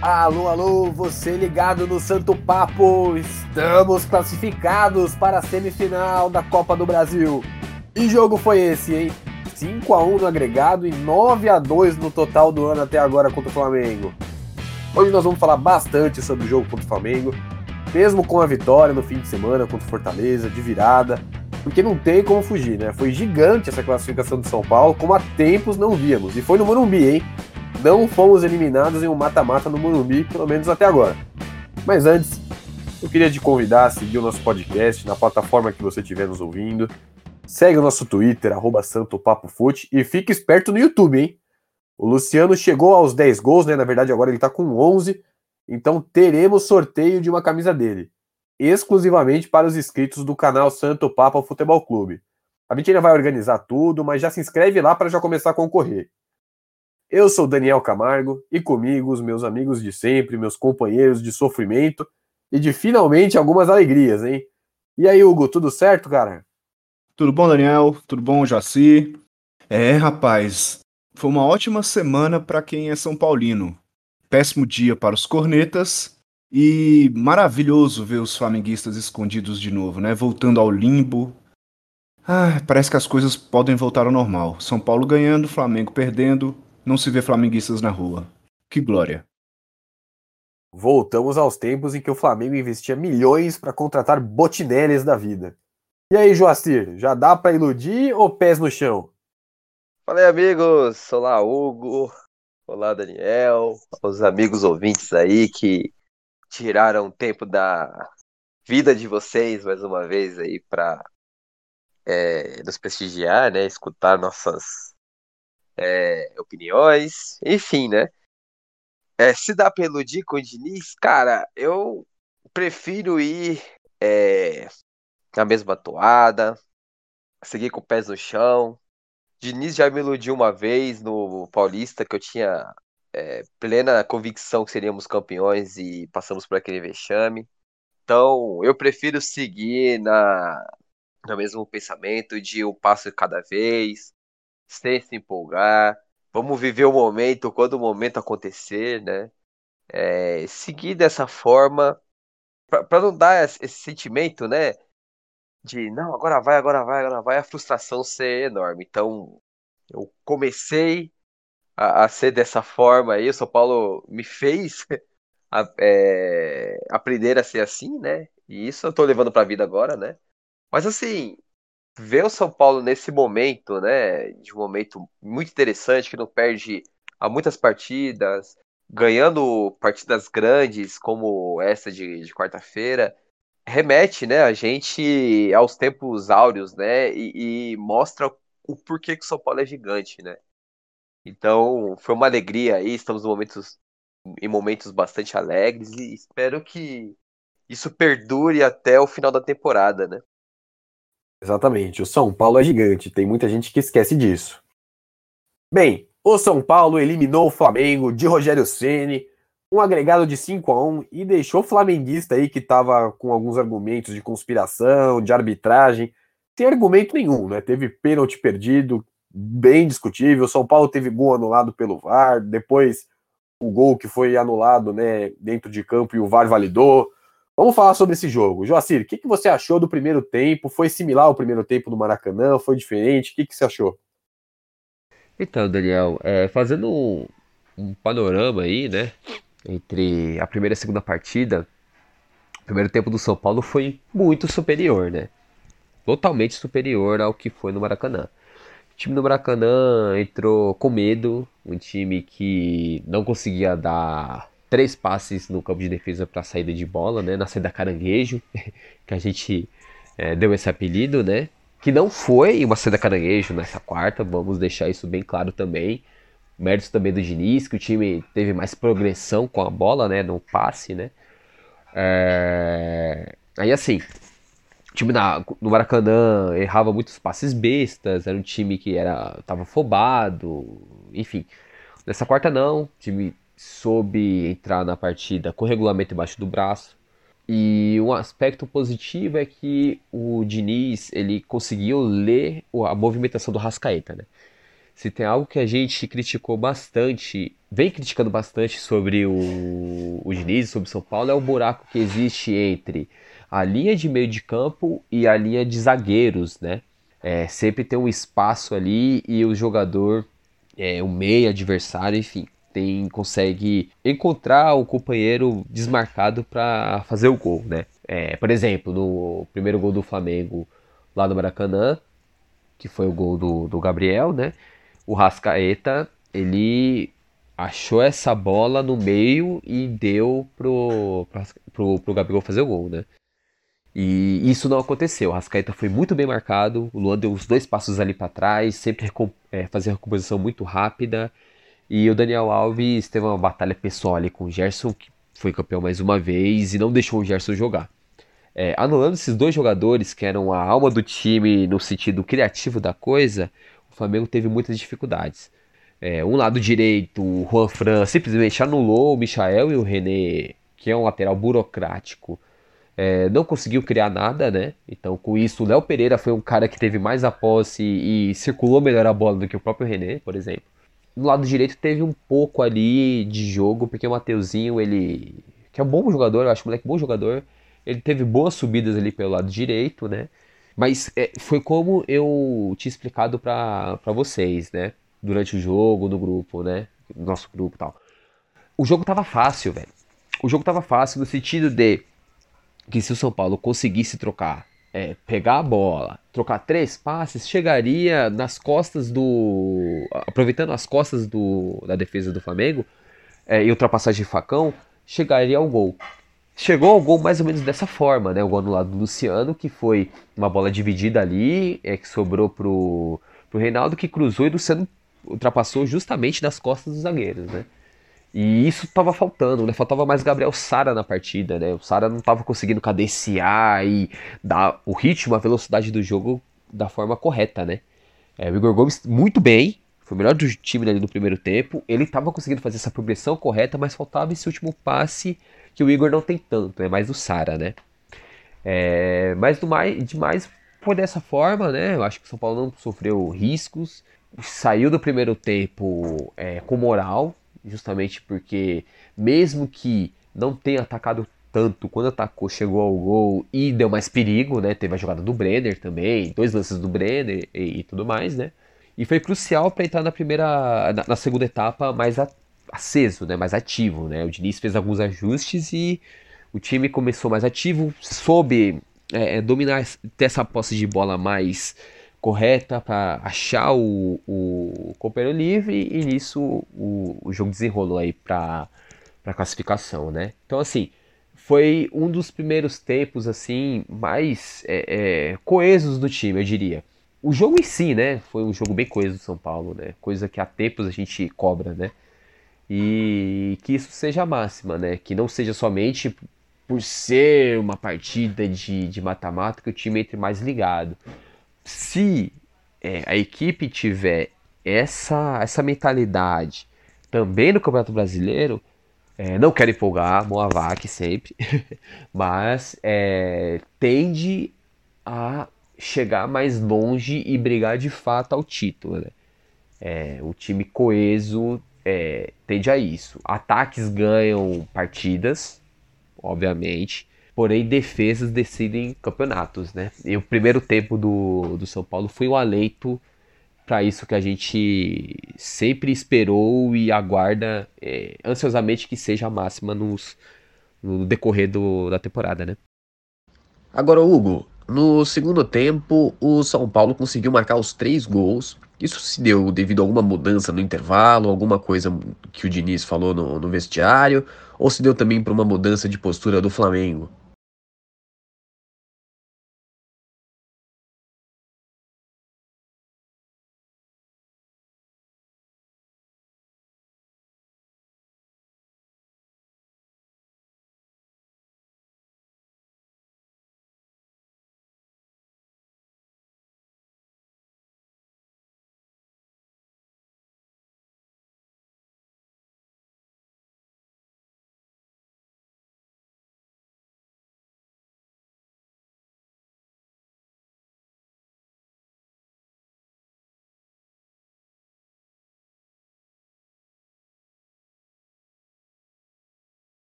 Alô, alô, você ligado no Santo Papo? Estamos classificados para a semifinal da Copa do Brasil. Que jogo foi esse, hein? 5 a 1 no agregado e 9 a 2 no total do ano até agora contra o Flamengo. Hoje nós vamos falar bastante sobre o jogo contra o Flamengo, mesmo com a vitória no fim de semana contra o Fortaleza, de virada, porque não tem como fugir, né? Foi gigante essa classificação de São Paulo, como há tempos não víamos. E foi no Morumbi, hein? Não fomos eliminados em um mata-mata no Morumbi, pelo menos até agora. Mas antes, eu queria te convidar a seguir o nosso podcast na plataforma que você estiver nos ouvindo. Segue o nosso Twitter, arroba SantoPapoFute, e fique esperto no YouTube, hein? O Luciano chegou aos 10 gols, né? Na verdade, agora ele tá com 11. Então teremos sorteio de uma camisa dele exclusivamente para os inscritos do canal Santo Papa Futebol Clube. A gente ainda vai organizar tudo, mas já se inscreve lá para já começar a concorrer. Eu sou Daniel Camargo e comigo os meus amigos de sempre, meus companheiros de sofrimento e de finalmente algumas alegrias, hein? E aí, Hugo, tudo certo, cara? Tudo bom, Daniel? Tudo bom, Jaci? É, rapaz, foi uma ótima semana para quem é São Paulino. Péssimo dia para os cornetas e maravilhoso ver os flamenguistas escondidos de novo, né? Voltando ao limbo. Ah, parece que as coisas podem voltar ao normal. São Paulo ganhando, Flamengo perdendo, não se vê flamenguistas na rua. Que glória. Voltamos aos tempos em que o Flamengo investia milhões para contratar botinelles da vida. E aí, Joacir, já dá para iludir ou pés no chão? Fala aí, amigos. Olá, Hugo. Olá, Daniel. Os amigos ouvintes aí que tiraram tempo da vida de vocês mais uma vez aí para é, nos prestigiar, né? Escutar nossas é, opiniões, enfim, né? É, se dá pra iludir com o Diniz, cara, eu prefiro ir é, na mesma toada, seguir com pés no chão. Diniz já me iludiu uma vez no Paulista, que eu tinha é, plena convicção que seríamos campeões e passamos por aquele vexame. Então, eu prefiro seguir na, no mesmo pensamento de um passo cada vez, sem se empolgar. Vamos viver o momento quando o momento acontecer, né? É, seguir dessa forma, para não dar esse sentimento, né? De não, agora vai, agora vai, agora vai, a frustração ser enorme. Então, eu comecei a, a ser dessa forma aí. O São Paulo me fez a, é, aprender a ser assim, né? E isso eu tô levando pra vida agora, né? Mas assim, ver o São Paulo nesse momento, né? De um momento muito interessante, que não perde há muitas partidas, ganhando partidas grandes como essa de, de quarta-feira, remete, né, a gente aos tempos áureos, né? E, e mostra o porquê que o São Paulo é gigante, né? Então, foi uma alegria aí, estamos em momentos, em momentos bastante alegres e espero que isso perdure até o final da temporada, né? Exatamente, o São Paulo é gigante, tem muita gente que esquece disso. Bem, o São Paulo eliminou o Flamengo de Rogério Ceni, um agregado de 5 a 1 e deixou o flamenguista aí que estava com alguns argumentos de conspiração, de arbitragem, sem argumento nenhum, né? Teve pênalti perdido, bem discutível. São Paulo teve gol anulado pelo VAR, depois o gol que foi anulado né, dentro de campo e o VAR validou. Vamos falar sobre esse jogo. Joacir, o que, que você achou do primeiro tempo? Foi similar ao primeiro tempo do Maracanã? Foi diferente? O que, que você achou? Então, Daniel, é, fazendo um, um, panorama aí, né, entre a primeira e a segunda partida, o primeiro tempo do São Paulo foi muito superior, né? Totalmente superior ao que foi no Maracanã. O time do Maracanã entrou com medo, um time que não conseguia dar três passes no campo de defesa para saída de bola, né? Na saída caranguejo, que a gente é, deu esse apelido, né? Que não foi uma saída caranguejo nessa quarta, vamos deixar isso bem claro também. Méritos também do Diniz, que o time teve mais progressão com a bola, né? No passe, né? É... Aí assim, time na, no Maracanã errava muitos passes bestas, era um time que era tava afobado, enfim. Nessa quarta não, o time soube entrar na partida com o regulamento embaixo do braço. E um aspecto positivo é que o Diniz ele conseguiu ler a movimentação do Rascaeta, né? se tem algo que a gente criticou bastante, vem criticando bastante sobre o, o Diniz, sobre o São Paulo, é o buraco que existe entre a linha de meio de campo e a linha de zagueiros, né? É, sempre tem um espaço ali e o jogador, é, o meio adversário, enfim, tem consegue encontrar o companheiro desmarcado para fazer o gol, né? É, por exemplo, no primeiro gol do Flamengo lá no Maracanã, que foi o gol do, do Gabriel, né? O Rascaeta, ele achou essa bola no meio e deu pro, pro, pro Gabriel fazer o gol, né? E isso não aconteceu. O Rascaeta foi muito bem marcado, o Luan deu os dois passos ali para trás, sempre é, fazia a recomposição muito rápida. E o Daniel Alves teve uma batalha pessoal ali com o Gerson, que foi campeão mais uma vez e não deixou o Gerson jogar. É, anulando esses dois jogadores que eram a alma do time no sentido criativo da coisa, o Flamengo teve muitas dificuldades. É, um lado direito, o Juan Fran simplesmente anulou o Michael e o René, que é um lateral burocrático. É, não conseguiu criar nada, né? Então, com isso, o Léo Pereira foi um cara que teve mais a posse e circulou melhor a bola do que o próprio René, por exemplo. No lado direito teve um pouco ali de jogo, porque o Mateuzinho, ele. que é um bom jogador, eu acho o moleque bom jogador, ele teve boas subidas ali pelo lado direito, né? Mas é, foi como eu tinha explicado para vocês, né? Durante o jogo, no grupo, né? No nosso grupo e tal. O jogo tava fácil, velho. O jogo tava fácil no sentido de que se o São Paulo conseguisse trocar, é, pegar a bola, trocar três passes, chegaria nas costas do. aproveitando as costas do, da defesa do Flamengo é, e ultrapassagem de facão, chegaria ao gol chegou ao gol mais ou menos dessa forma, né? O gol no lado do Luciano, que foi uma bola dividida ali, é, que sobrou pro, pro Reinaldo, que cruzou e o Luciano ultrapassou justamente nas costas dos zagueiros, né? E isso estava faltando, né? Faltava mais Gabriel Sara na partida, né? O Sara não estava conseguindo cadenciar e dar o ritmo, a velocidade do jogo da forma correta, né? É, o Igor Gomes muito bem, foi o melhor do time ali no primeiro tempo. Ele estava conseguindo fazer essa progressão correta, mas faltava esse último passe que o Igor não tem tanto, é mais do Sara, né? É, mas do mais, demais foi dessa forma, né? Eu acho que o São Paulo não sofreu riscos, saiu do primeiro tempo é, com moral, justamente porque mesmo que não tenha atacado tanto, quando atacou chegou ao gol e deu mais perigo, né? Teve a jogada do Brenner também, dois lances do Brenner e, e tudo mais, né? E foi crucial para entrar na primeira, na, na segunda etapa mais, a, aceso, né, mais ativo. Né? O Diniz fez alguns ajustes e o time começou mais ativo, soube é, é dominar, ter essa posse de bola mais correta para achar o, o companheiro livre e nisso o, o jogo desenrolou aí para a classificação, né? Então assim foi um dos primeiros tempos assim mais é, é, coesos do time, eu diria. O jogo em si, né, foi um jogo bem coeso do São Paulo, né? Coisa que há tempos a gente cobra, né? e que isso seja a máxima, né? Que não seja somente por ser uma partida de mata-mata que o time entre mais ligado. Se é, a equipe tiver essa, essa mentalidade também no Campeonato Brasileiro, é, não quero empolgar, Moavac sempre, mas é, tende a chegar mais longe e brigar de fato ao título. Né? É, o time coeso é, tende a isso. Ataques ganham partidas, obviamente, porém defesas decidem campeonatos, né? E o primeiro tempo do, do São Paulo foi um aleito para isso que a gente sempre esperou e aguarda é, ansiosamente que seja a máxima nos, no decorrer do, da temporada, né? Agora, Hugo, no segundo tempo, o São Paulo conseguiu marcar os três gols isso se deu devido a alguma mudança no intervalo, alguma coisa que o Diniz falou no, no vestiário, ou se deu também por uma mudança de postura do Flamengo?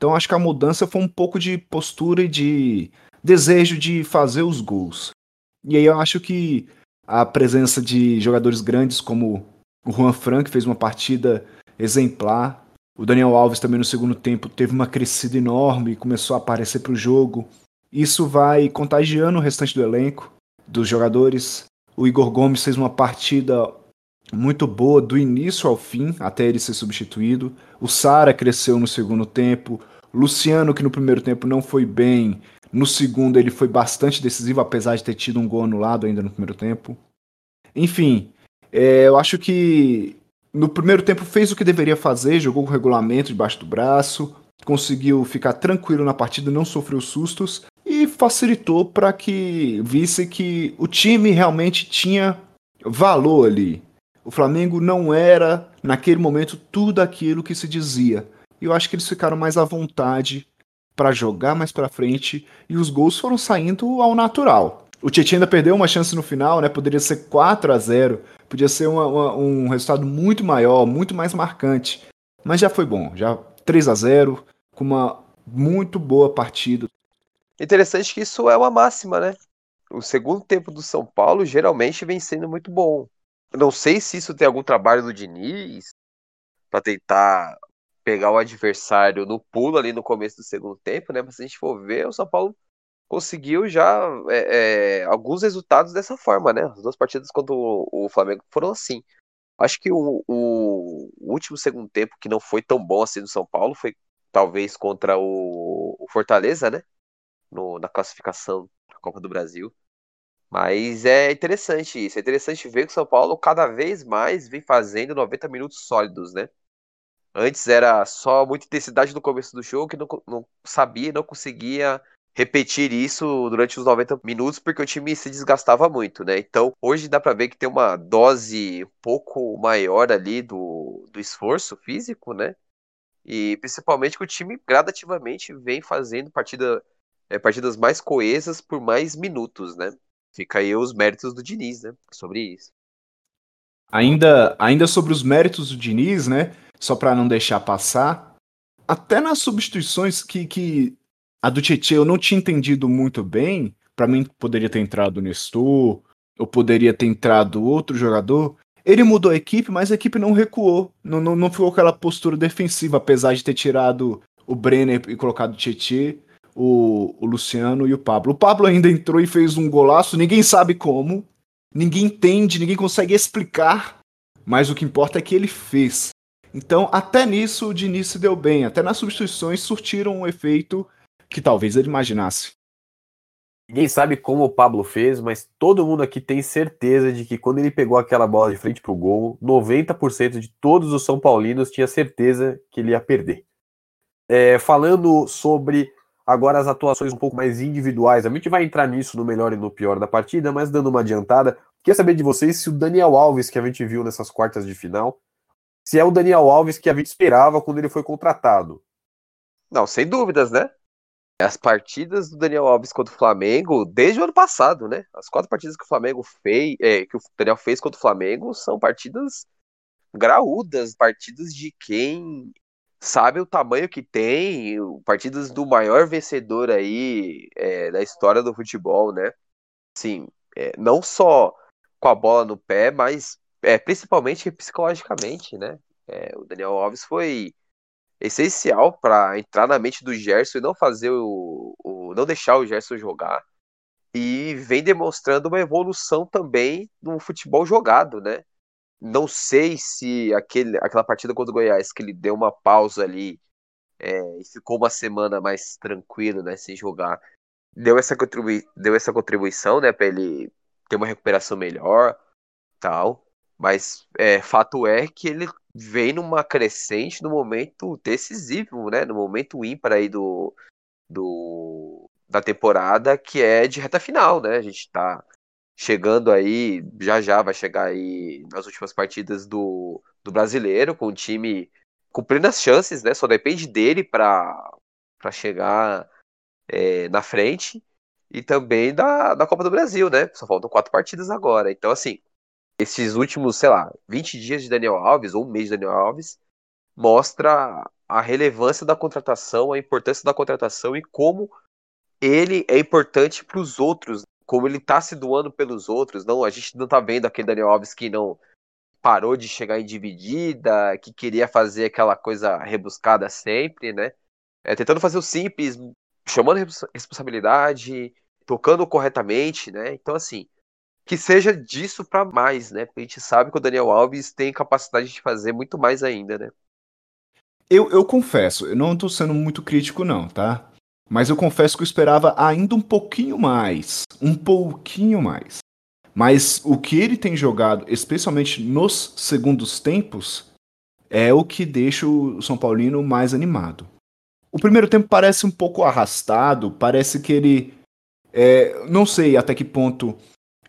Então acho que a mudança foi um pouco de postura e de desejo de fazer os gols. E aí eu acho que a presença de jogadores grandes como o Juan Frank fez uma partida exemplar. O Daniel Alves também no segundo tempo teve uma crescida enorme e começou a aparecer para o jogo. Isso vai contagiando o restante do elenco, dos jogadores. O Igor Gomes fez uma partida muito boa do início ao fim, até ele ser substituído. O Sara cresceu no segundo tempo. Luciano, que no primeiro tempo não foi bem, no segundo ele foi bastante decisivo, apesar de ter tido um gol anulado ainda no primeiro tempo. Enfim, é, eu acho que no primeiro tempo fez o que deveria fazer, jogou com regulamento debaixo do braço, conseguiu ficar tranquilo na partida, não sofreu sustos e facilitou para que visse que o time realmente tinha valor ali. O Flamengo não era, naquele momento, tudo aquilo que se dizia. E eu acho que eles ficaram mais à vontade para jogar mais para frente e os gols foram saindo ao natural. O Tietchan ainda perdeu uma chance no final, né? Poderia ser 4 a 0 podia ser uma, uma, um resultado muito maior, muito mais marcante. Mas já foi bom, já 3 a 0 com uma muito boa partida. Interessante que isso é uma máxima, né? O segundo tempo do São Paulo geralmente vem sendo muito bom. Não sei se isso tem algum trabalho do Diniz para tentar pegar o adversário no pulo ali no começo do segundo tempo, né? Mas se a gente for ver, o São Paulo conseguiu já é, é, alguns resultados dessa forma, né? As duas partidas contra o, o Flamengo foram assim. Acho que o, o, último segundo tempo que não foi tão bom assim do São Paulo foi talvez contra o, o Fortaleza, né? No, na classificação da Copa do Brasil. Mas é interessante isso. É interessante ver que o São Paulo cada vez mais vem fazendo 90 minutos sólidos, né? Antes era só muita intensidade no começo do jogo que não, não sabia, não conseguia repetir isso durante os 90 minutos porque o time se desgastava muito, né? Então hoje dá para ver que tem uma dose um pouco maior ali do, do esforço físico, né? E principalmente que o time gradativamente vem fazendo partida, é, partidas mais coesas por mais minutos, né? Fica aí os méritos do Diniz, né? Sobre isso. Ainda, ainda sobre os méritos do Diniz, né? só para não deixar passar, até nas substituições que, que a do Tietchan eu não tinha entendido muito bem, para mim poderia ter entrado o Nestor, ou poderia ter entrado outro jogador, ele mudou a equipe, mas a equipe não recuou, não, não, não ficou aquela postura defensiva, apesar de ter tirado o Brenner e colocado o Tietchan, o, o Luciano e o Pablo. O Pablo ainda entrou e fez um golaço, ninguém sabe como, ninguém entende, ninguém consegue explicar, mas o que importa é que ele fez. Então, até nisso, o Diniz se deu bem. Até nas substituições surtiram um efeito que talvez ele imaginasse. Ninguém sabe como o Pablo fez, mas todo mundo aqui tem certeza de que quando ele pegou aquela bola de frente pro gol, 90% de todos os São Paulinos tinha certeza que ele ia perder. É, falando sobre agora as atuações um pouco mais individuais, a gente vai entrar nisso no melhor e no pior da partida, mas dando uma adiantada, queria saber de vocês se o Daniel Alves, que a gente viu nessas quartas de final, se é o Daniel Alves que a gente esperava quando ele foi contratado. Não, sem dúvidas, né? As partidas do Daniel Alves contra o Flamengo, desde o ano passado, né? As quatro partidas que o Flamengo fez, é, que o Daniel fez contra o Flamengo são partidas graúdas, partidas de quem sabe o tamanho que tem, partidas do maior vencedor aí é, da história do futebol, né? Sim, é, não só com a bola no pé, mas é, principalmente psicologicamente, né? É, o Daniel Alves foi essencial para entrar na mente do Gerson e não fazer o, o, não deixar o Gerson jogar e vem demonstrando uma evolução também no futebol jogado, né? Não sei se aquele, aquela partida contra o Goiás que ele deu uma pausa ali é, e ficou uma semana mais tranquilo, né, sem jogar, deu essa, contribui deu essa contribuição, né, para ele ter uma recuperação melhor, tal. Mas é, fato é que ele vem numa crescente no momento decisivo, né? No momento ímpar aí do, do, da temporada, que é de reta final, né? A gente tá chegando aí, já já vai chegar aí nas últimas partidas do, do brasileiro, com o time cumprindo as chances, né? Só depende dele para chegar é, na frente. E também da, da Copa do Brasil, né? Só faltam quatro partidas agora. Então, assim, esses últimos, sei lá, 20 dias de Daniel Alves, ou um mês de Daniel Alves, mostra a relevância da contratação, a importância da contratação e como ele é importante para os outros, como ele está se doando pelos outros. Não, a gente não está vendo aquele Daniel Alves que não parou de chegar em dividida, que queria fazer aquela coisa rebuscada sempre, né? É, tentando fazer o simples, chamando responsabilidade, tocando corretamente, né? Então, assim, que seja disso para mais, né? Porque a gente sabe que o Daniel Alves tem capacidade de fazer muito mais ainda, né? Eu, eu confesso, eu não tô sendo muito crítico, não, tá? Mas eu confesso que eu esperava ainda um pouquinho mais. Um pouquinho mais. Mas o que ele tem jogado, especialmente nos segundos tempos, é o que deixa o São Paulino mais animado. O primeiro tempo parece um pouco arrastado, parece que ele. É, não sei até que ponto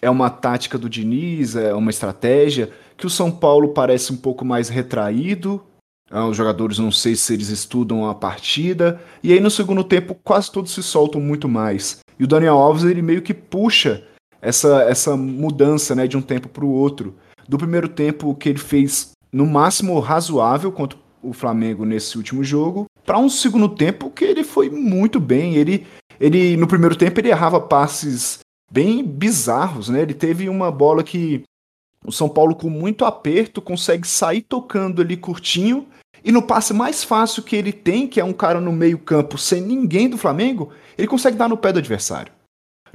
é uma tática do Diniz, é uma estratégia, que o São Paulo parece um pouco mais retraído. Ah, os jogadores não sei se eles estudam a partida. E aí no segundo tempo quase todos se soltam muito mais. E o Daniel Alves ele meio que puxa essa, essa mudança né, de um tempo para o outro. Do primeiro tempo que ele fez no máximo razoável contra o Flamengo nesse último jogo, para um segundo tempo que ele foi muito bem. Ele, ele no primeiro tempo ele errava passes bem bizarros, né? Ele teve uma bola que o São Paulo com muito aperto consegue sair tocando ali curtinho e no passe mais fácil que ele tem, que é um cara no meio-campo sem ninguém do Flamengo, ele consegue dar no pé do adversário.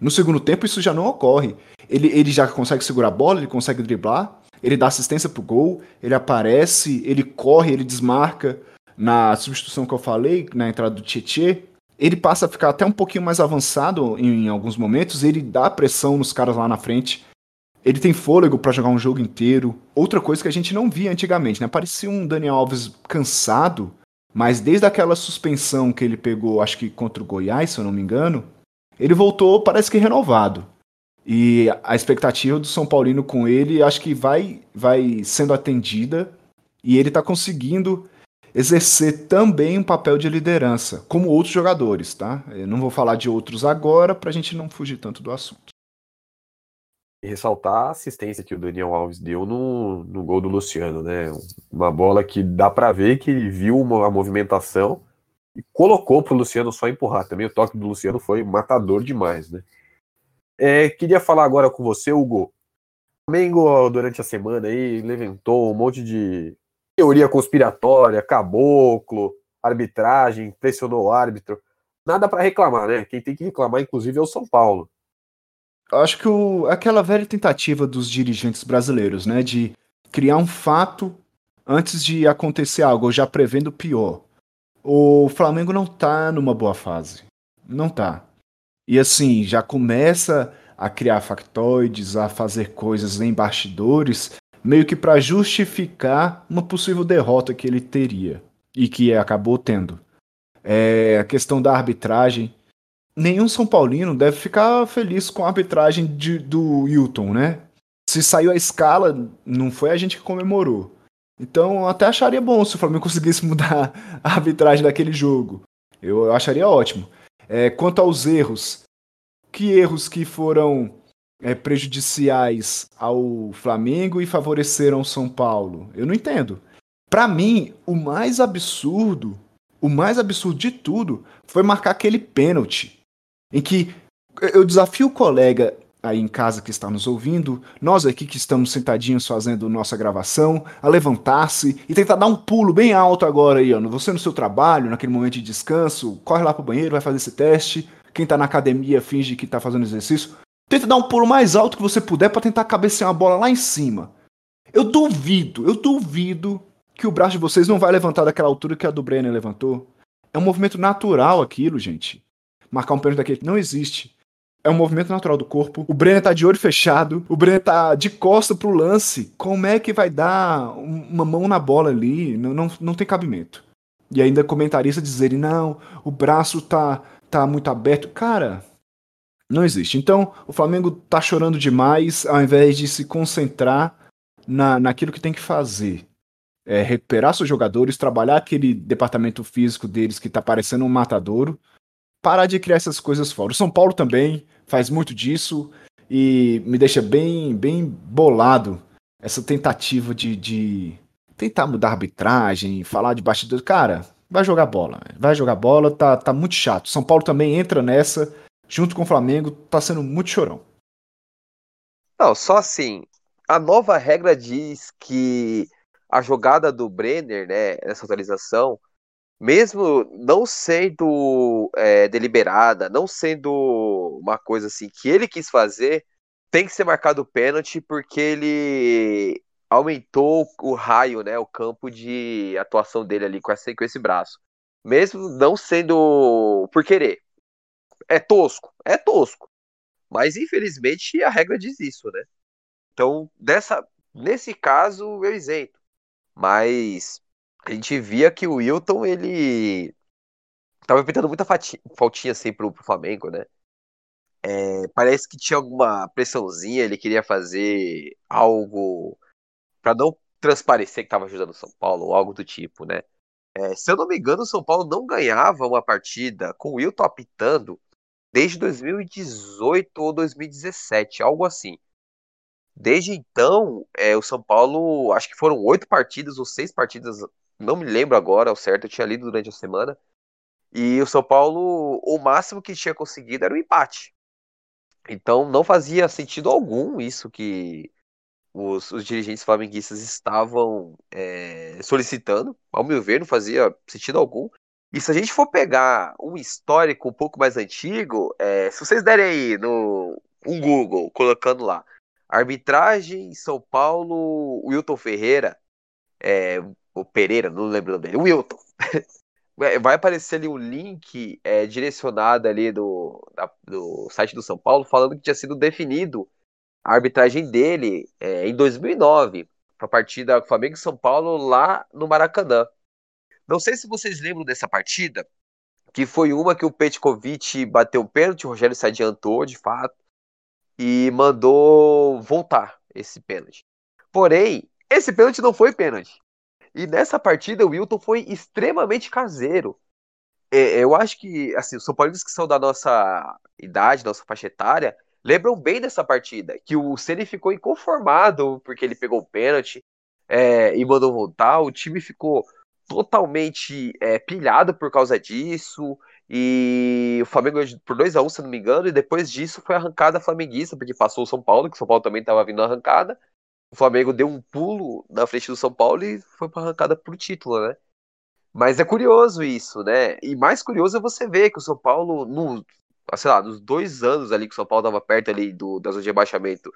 No segundo tempo isso já não ocorre. Ele, ele já consegue segurar a bola, ele consegue driblar, ele dá assistência pro gol, ele aparece, ele corre, ele desmarca. Na substituição que eu falei, na entrada do Tietê, ele passa a ficar até um pouquinho mais avançado em, em alguns momentos, ele dá pressão nos caras lá na frente. Ele tem fôlego para jogar um jogo inteiro. Outra coisa que a gente não via antigamente, né? Parecia um Daniel Alves cansado, mas desde aquela suspensão que ele pegou, acho que contra o Goiás, se eu não me engano, ele voltou, parece que renovado. E a expectativa do São Paulino com ele, acho que vai, vai sendo atendida. E ele está conseguindo exercer também um papel de liderança, como outros jogadores, tá? Eu não vou falar de outros agora, para a gente não fugir tanto do assunto. E ressaltar a assistência que o Daniel Alves deu no, no gol do Luciano, né? Uma bola que dá para ver que ele viu uma, a movimentação e colocou para o Luciano só empurrar. Também o toque do Luciano foi matador demais, né? É, queria falar agora com você, Hugo. O Flamengo, durante a semana aí, levantou um monte de teoria conspiratória, caboclo, arbitragem, pressionou o árbitro. Nada para reclamar, né? Quem tem que reclamar, inclusive, é o São Paulo. Acho que o, aquela velha tentativa dos dirigentes brasileiros, né, de criar um fato antes de acontecer algo, já prevendo o pior o Flamengo não tá numa boa fase. Não tá. E assim, já começa a criar factoides, a fazer coisas em bastidores, meio que para justificar uma possível derrota que ele teria e que acabou tendo. É, a questão da arbitragem. Nenhum São Paulino deve ficar feliz com a arbitragem de, do Hilton, né? Se saiu a escala, não foi a gente que comemorou. Então, até acharia bom se o Flamengo conseguisse mudar a arbitragem daquele jogo. Eu acharia ótimo. É, quanto aos erros, que erros que foram é, prejudiciais ao Flamengo e favoreceram o São Paulo? Eu não entendo. Para mim, o mais absurdo, o mais absurdo de tudo, foi marcar aquele pênalti em que eu desafio o colega aí em casa que está nos ouvindo, nós aqui que estamos sentadinhos fazendo nossa gravação, a levantar-se e tentar dar um pulo bem alto agora aí, ó. Você no seu trabalho, naquele momento de descanso, corre lá pro banheiro, vai fazer esse teste. Quem está na academia finge que está fazendo exercício. Tenta dar um pulo mais alto que você puder para tentar cabecear uma bola lá em cima. Eu duvido, eu duvido que o braço de vocês não vai levantar daquela altura que a do Brenner levantou. É um movimento natural aquilo, gente. Marcar um pênalti daquele não existe é um movimento natural do corpo. O Brenner tá de olho fechado, o Brenner tá de costa pro lance. Como é que vai dar uma mão na bola ali? Não, não, não tem cabimento. E ainda comentarista dizerem, não, o braço tá, tá muito aberto. Cara, não existe. Então, o Flamengo tá chorando demais ao invés de se concentrar na, naquilo que tem que fazer. É, recuperar seus jogadores, trabalhar aquele departamento físico deles que tá parecendo um matadouro parar de criar essas coisas fora. O São Paulo também faz muito disso e me deixa bem, bem bolado essa tentativa de, de tentar mudar a arbitragem, falar de bastidor. Cara, vai jogar bola. Vai jogar bola, tá, tá muito chato. São Paulo também entra nessa, junto com o Flamengo, tá sendo muito chorão. Não, só assim, a nova regra diz que a jogada do Brenner, né, nessa atualização, mesmo não sendo é, deliberada, não sendo uma coisa assim que ele quis fazer, tem que ser marcado o pênalti porque ele aumentou o raio, né, o campo de atuação dele ali com esse, com esse braço. Mesmo não sendo por querer. É tosco, é tosco. Mas infelizmente a regra diz isso, né? Então, dessa, nesse caso, eu isento. Mas a gente via que o Wilton, ele tava pintando muita faltinha assim pro, pro Flamengo, né? É, parece que tinha alguma pressãozinha, ele queria fazer algo para não transparecer que estava ajudando o São Paulo, ou algo do tipo, né? É, se eu não me engano, o São Paulo não ganhava uma partida com o Wilton apitando desde 2018 ou 2017, algo assim. Desde então, é, o São Paulo, acho que foram oito partidas ou seis partidas, não me lembro agora ao certo, eu tinha lido durante a semana. E o São Paulo, o máximo que tinha conseguido era o um empate. Então não fazia sentido algum isso que os, os dirigentes flamenguistas estavam é, solicitando. Ao meu ver, não fazia sentido algum. E se a gente for pegar um histórico um pouco mais antigo, é, se vocês derem aí no um Google, colocando lá, arbitragem São Paulo, Wilton Ferreira, é, o Pereira, não lembro o nome dele, Wilton. Vai aparecer ali um link é, direcionado ali do, da, do site do São Paulo, falando que tinha sido definido a arbitragem dele é, em 2009, para a partida Flamengo e São Paulo lá no Maracanã. Não sei se vocês lembram dessa partida, que foi uma que o Petkovic bateu um pênalti, o Rogério se adiantou, de fato, e mandou voltar esse pênalti. Porém, esse pênalti não foi pênalti. E nessa partida o Wilton foi extremamente caseiro. É, eu acho que, assim, os São Paulinos que são da nossa idade, nossa faixa etária, lembram bem dessa partida, que o Ceni ficou inconformado porque ele pegou o pênalti é, e mandou voltar, o time ficou totalmente é, pilhado por causa disso, e o Flamengo por 2 a 1 se não me engano, e depois disso foi arrancada flamenguista, porque passou o São Paulo, que o São Paulo também estava vindo arrancada, o Flamengo deu um pulo na frente do São Paulo e foi para arrancada pro título, né? Mas é curioso isso, né? E mais curioso é você ver que o São Paulo, no, sei lá, nos dois anos ali que o São Paulo estava perto ali do, da zona de rebaixamento,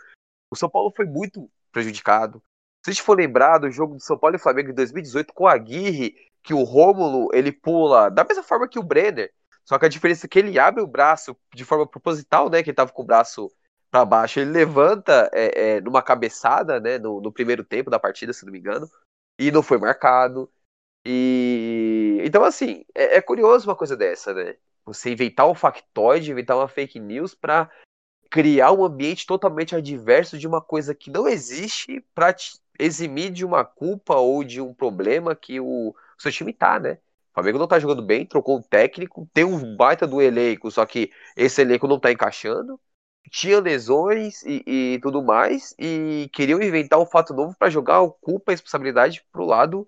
o São Paulo foi muito prejudicado. Se a gente for lembrar do jogo do São Paulo e Flamengo em 2018 com a Aguirre, que o Rômulo ele pula da mesma forma que o Brenner, só que a diferença é que ele abre o braço de forma proposital, né? Que ele tava com o braço para baixo, ele levanta é, é, numa cabeçada, né? No, no, primeiro tempo da partida, se não me engano, e não foi marcado. E então assim é, é curioso uma coisa dessa, né? Você inventar um factoide, inventar uma fake news para criar um ambiente totalmente adverso de uma coisa que não existe para eximir de uma culpa ou de um problema que o, o seu time tá, né? O Flamengo não tá jogando bem, trocou um técnico, tem um baita do elenco, só que esse elenco não tá encaixando. Tinha lesões e, e tudo mais, e queriam inventar um fato novo para jogar o culpa e responsabilidade pro lado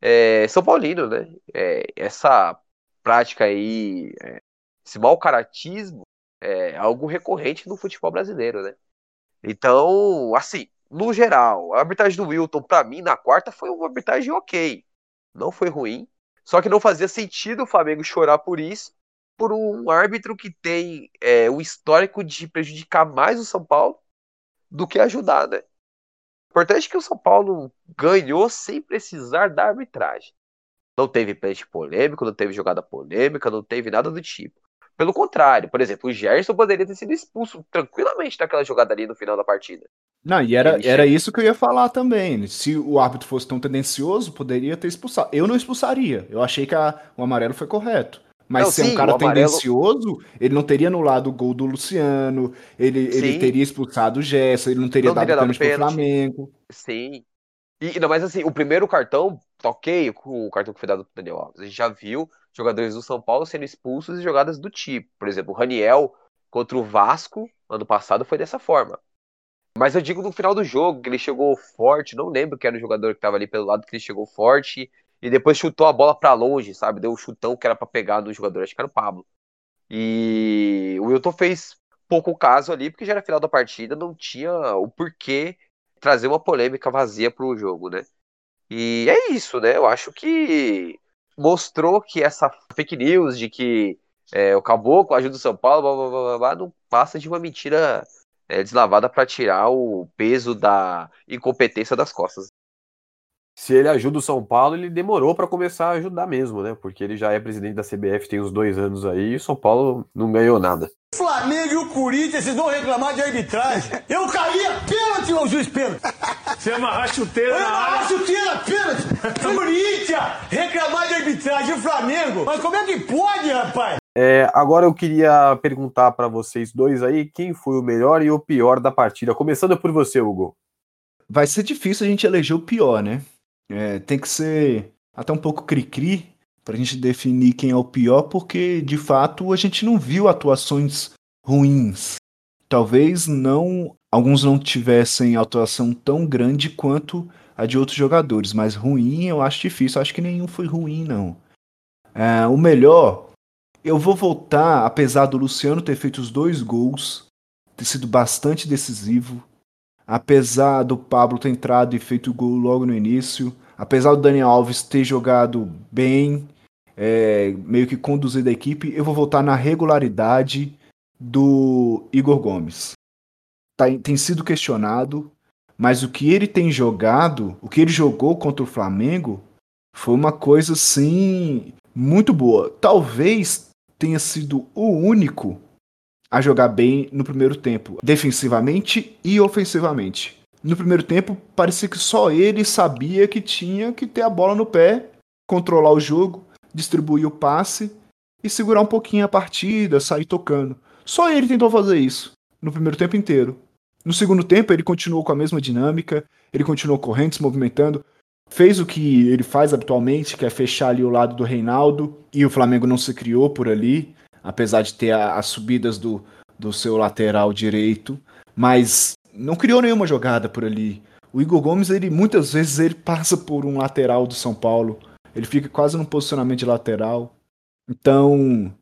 é, São Paulino, né? É, essa prática aí, é, esse mau caratismo, é algo recorrente no futebol brasileiro, né? Então, assim, no geral, a arbitragem do Wilton, para mim, na quarta, foi uma arbitragem ok. Não foi ruim. Só que não fazia sentido o Flamengo chorar por isso, por um árbitro que tem é, o histórico de prejudicar mais o São Paulo do que ajudar, né? O importante é que o São Paulo ganhou sem precisar da arbitragem. Não teve pênalti polêmico, não teve jogada polêmica, não teve nada do tipo. Pelo contrário, por exemplo, o Gerson poderia ter sido expulso tranquilamente daquela jogada ali no final da partida. Não, e era, era isso que eu ia falar também. Se o árbitro fosse tão tendencioso, poderia ter expulsado. Eu não expulsaria. Eu achei que a, o amarelo foi correto. Mas não, se sim, é um cara amarelo... tendencioso, ele não teria anulado o gol do Luciano, ele, ele teria expulsado o Gerson, ele não teria não dado teria pênalti pro Flamengo. Sim. E, não, mas assim, o primeiro cartão, toquei com o cartão que foi dado pro Daniel Alves. A gente já viu jogadores do São Paulo sendo expulsos e jogadas do tipo. Por exemplo, o Raniel contra o Vasco, ano passado, foi dessa forma. Mas eu digo no final do jogo, que ele chegou forte, não lembro que era o jogador que tava ali pelo lado, que ele chegou forte e depois chutou a bola para longe, sabe? Deu um chutão que era para pegar no jogador, acho que era o Pablo. E o Wilton fez pouco caso ali, porque já era final da partida, não tinha o porquê trazer uma polêmica vazia pro jogo, né? E é isso, né? Eu acho que mostrou que essa fake news de que é, o Caboclo ajuda o São Paulo, blá, blá, blá, blá, não passa de uma mentira é, deslavada para tirar o peso da incompetência das costas. Se ele ajuda o São Paulo, ele demorou para começar a ajudar mesmo, né? Porque ele já é presidente da CBF tem uns dois anos aí e o São Paulo não ganhou nada. Flamengo e o Corinthians, vocês vão reclamar de arbitragem. Eu caía pênalti ao juiz pênalti. Você amarrar chuteira Eu na área. chuteira pênalti. Corinthians reclamar de arbitragem. O Flamengo. Mas como é que pode, rapaz? É, agora eu queria perguntar para vocês dois aí quem foi o melhor e o pior da partida. Começando por você, Hugo. Vai ser difícil a gente eleger o pior, né? É, tem que ser até um pouco cri-cri pra gente definir quem é o pior, porque de fato a gente não viu atuações ruins. Talvez não. Alguns não tivessem atuação tão grande quanto a de outros jogadores, mas ruim eu acho difícil. Acho que nenhum foi ruim, não. É, o melhor, eu vou voltar, apesar do Luciano ter feito os dois gols, ter sido bastante decisivo, apesar do Pablo ter entrado e feito o gol logo no início, apesar do Daniel Alves ter jogado bem, é, meio que conduzido a equipe, eu vou voltar na regularidade do Igor Gomes. Tá- tem sido questionado, mas o que ele tem jogado, o que ele jogou contra o Flamengo, foi uma coisa assim muito boa. Talvez tenha sido o único a jogar bem no primeiro tempo, defensivamente e ofensivamente. No primeiro tempo, parecia que só ele sabia que tinha que ter a bola no pé, controlar o jogo, distribuir o passe e segurar um pouquinho a partida, sair tocando. Só ele tentou fazer isso no primeiro tempo inteiro. No segundo tempo, ele continuou com a mesma dinâmica, ele continuou correndo, se movimentando, fez o que ele faz habitualmente, que é fechar ali o lado do Reinaldo, e o Flamengo não se criou por ali, apesar de ter as subidas do, do seu lateral direito, mas não criou nenhuma jogada por ali. O Igor Gomes, ele muitas vezes ele passa por um lateral do São Paulo, ele fica quase num posicionamento de lateral. Então,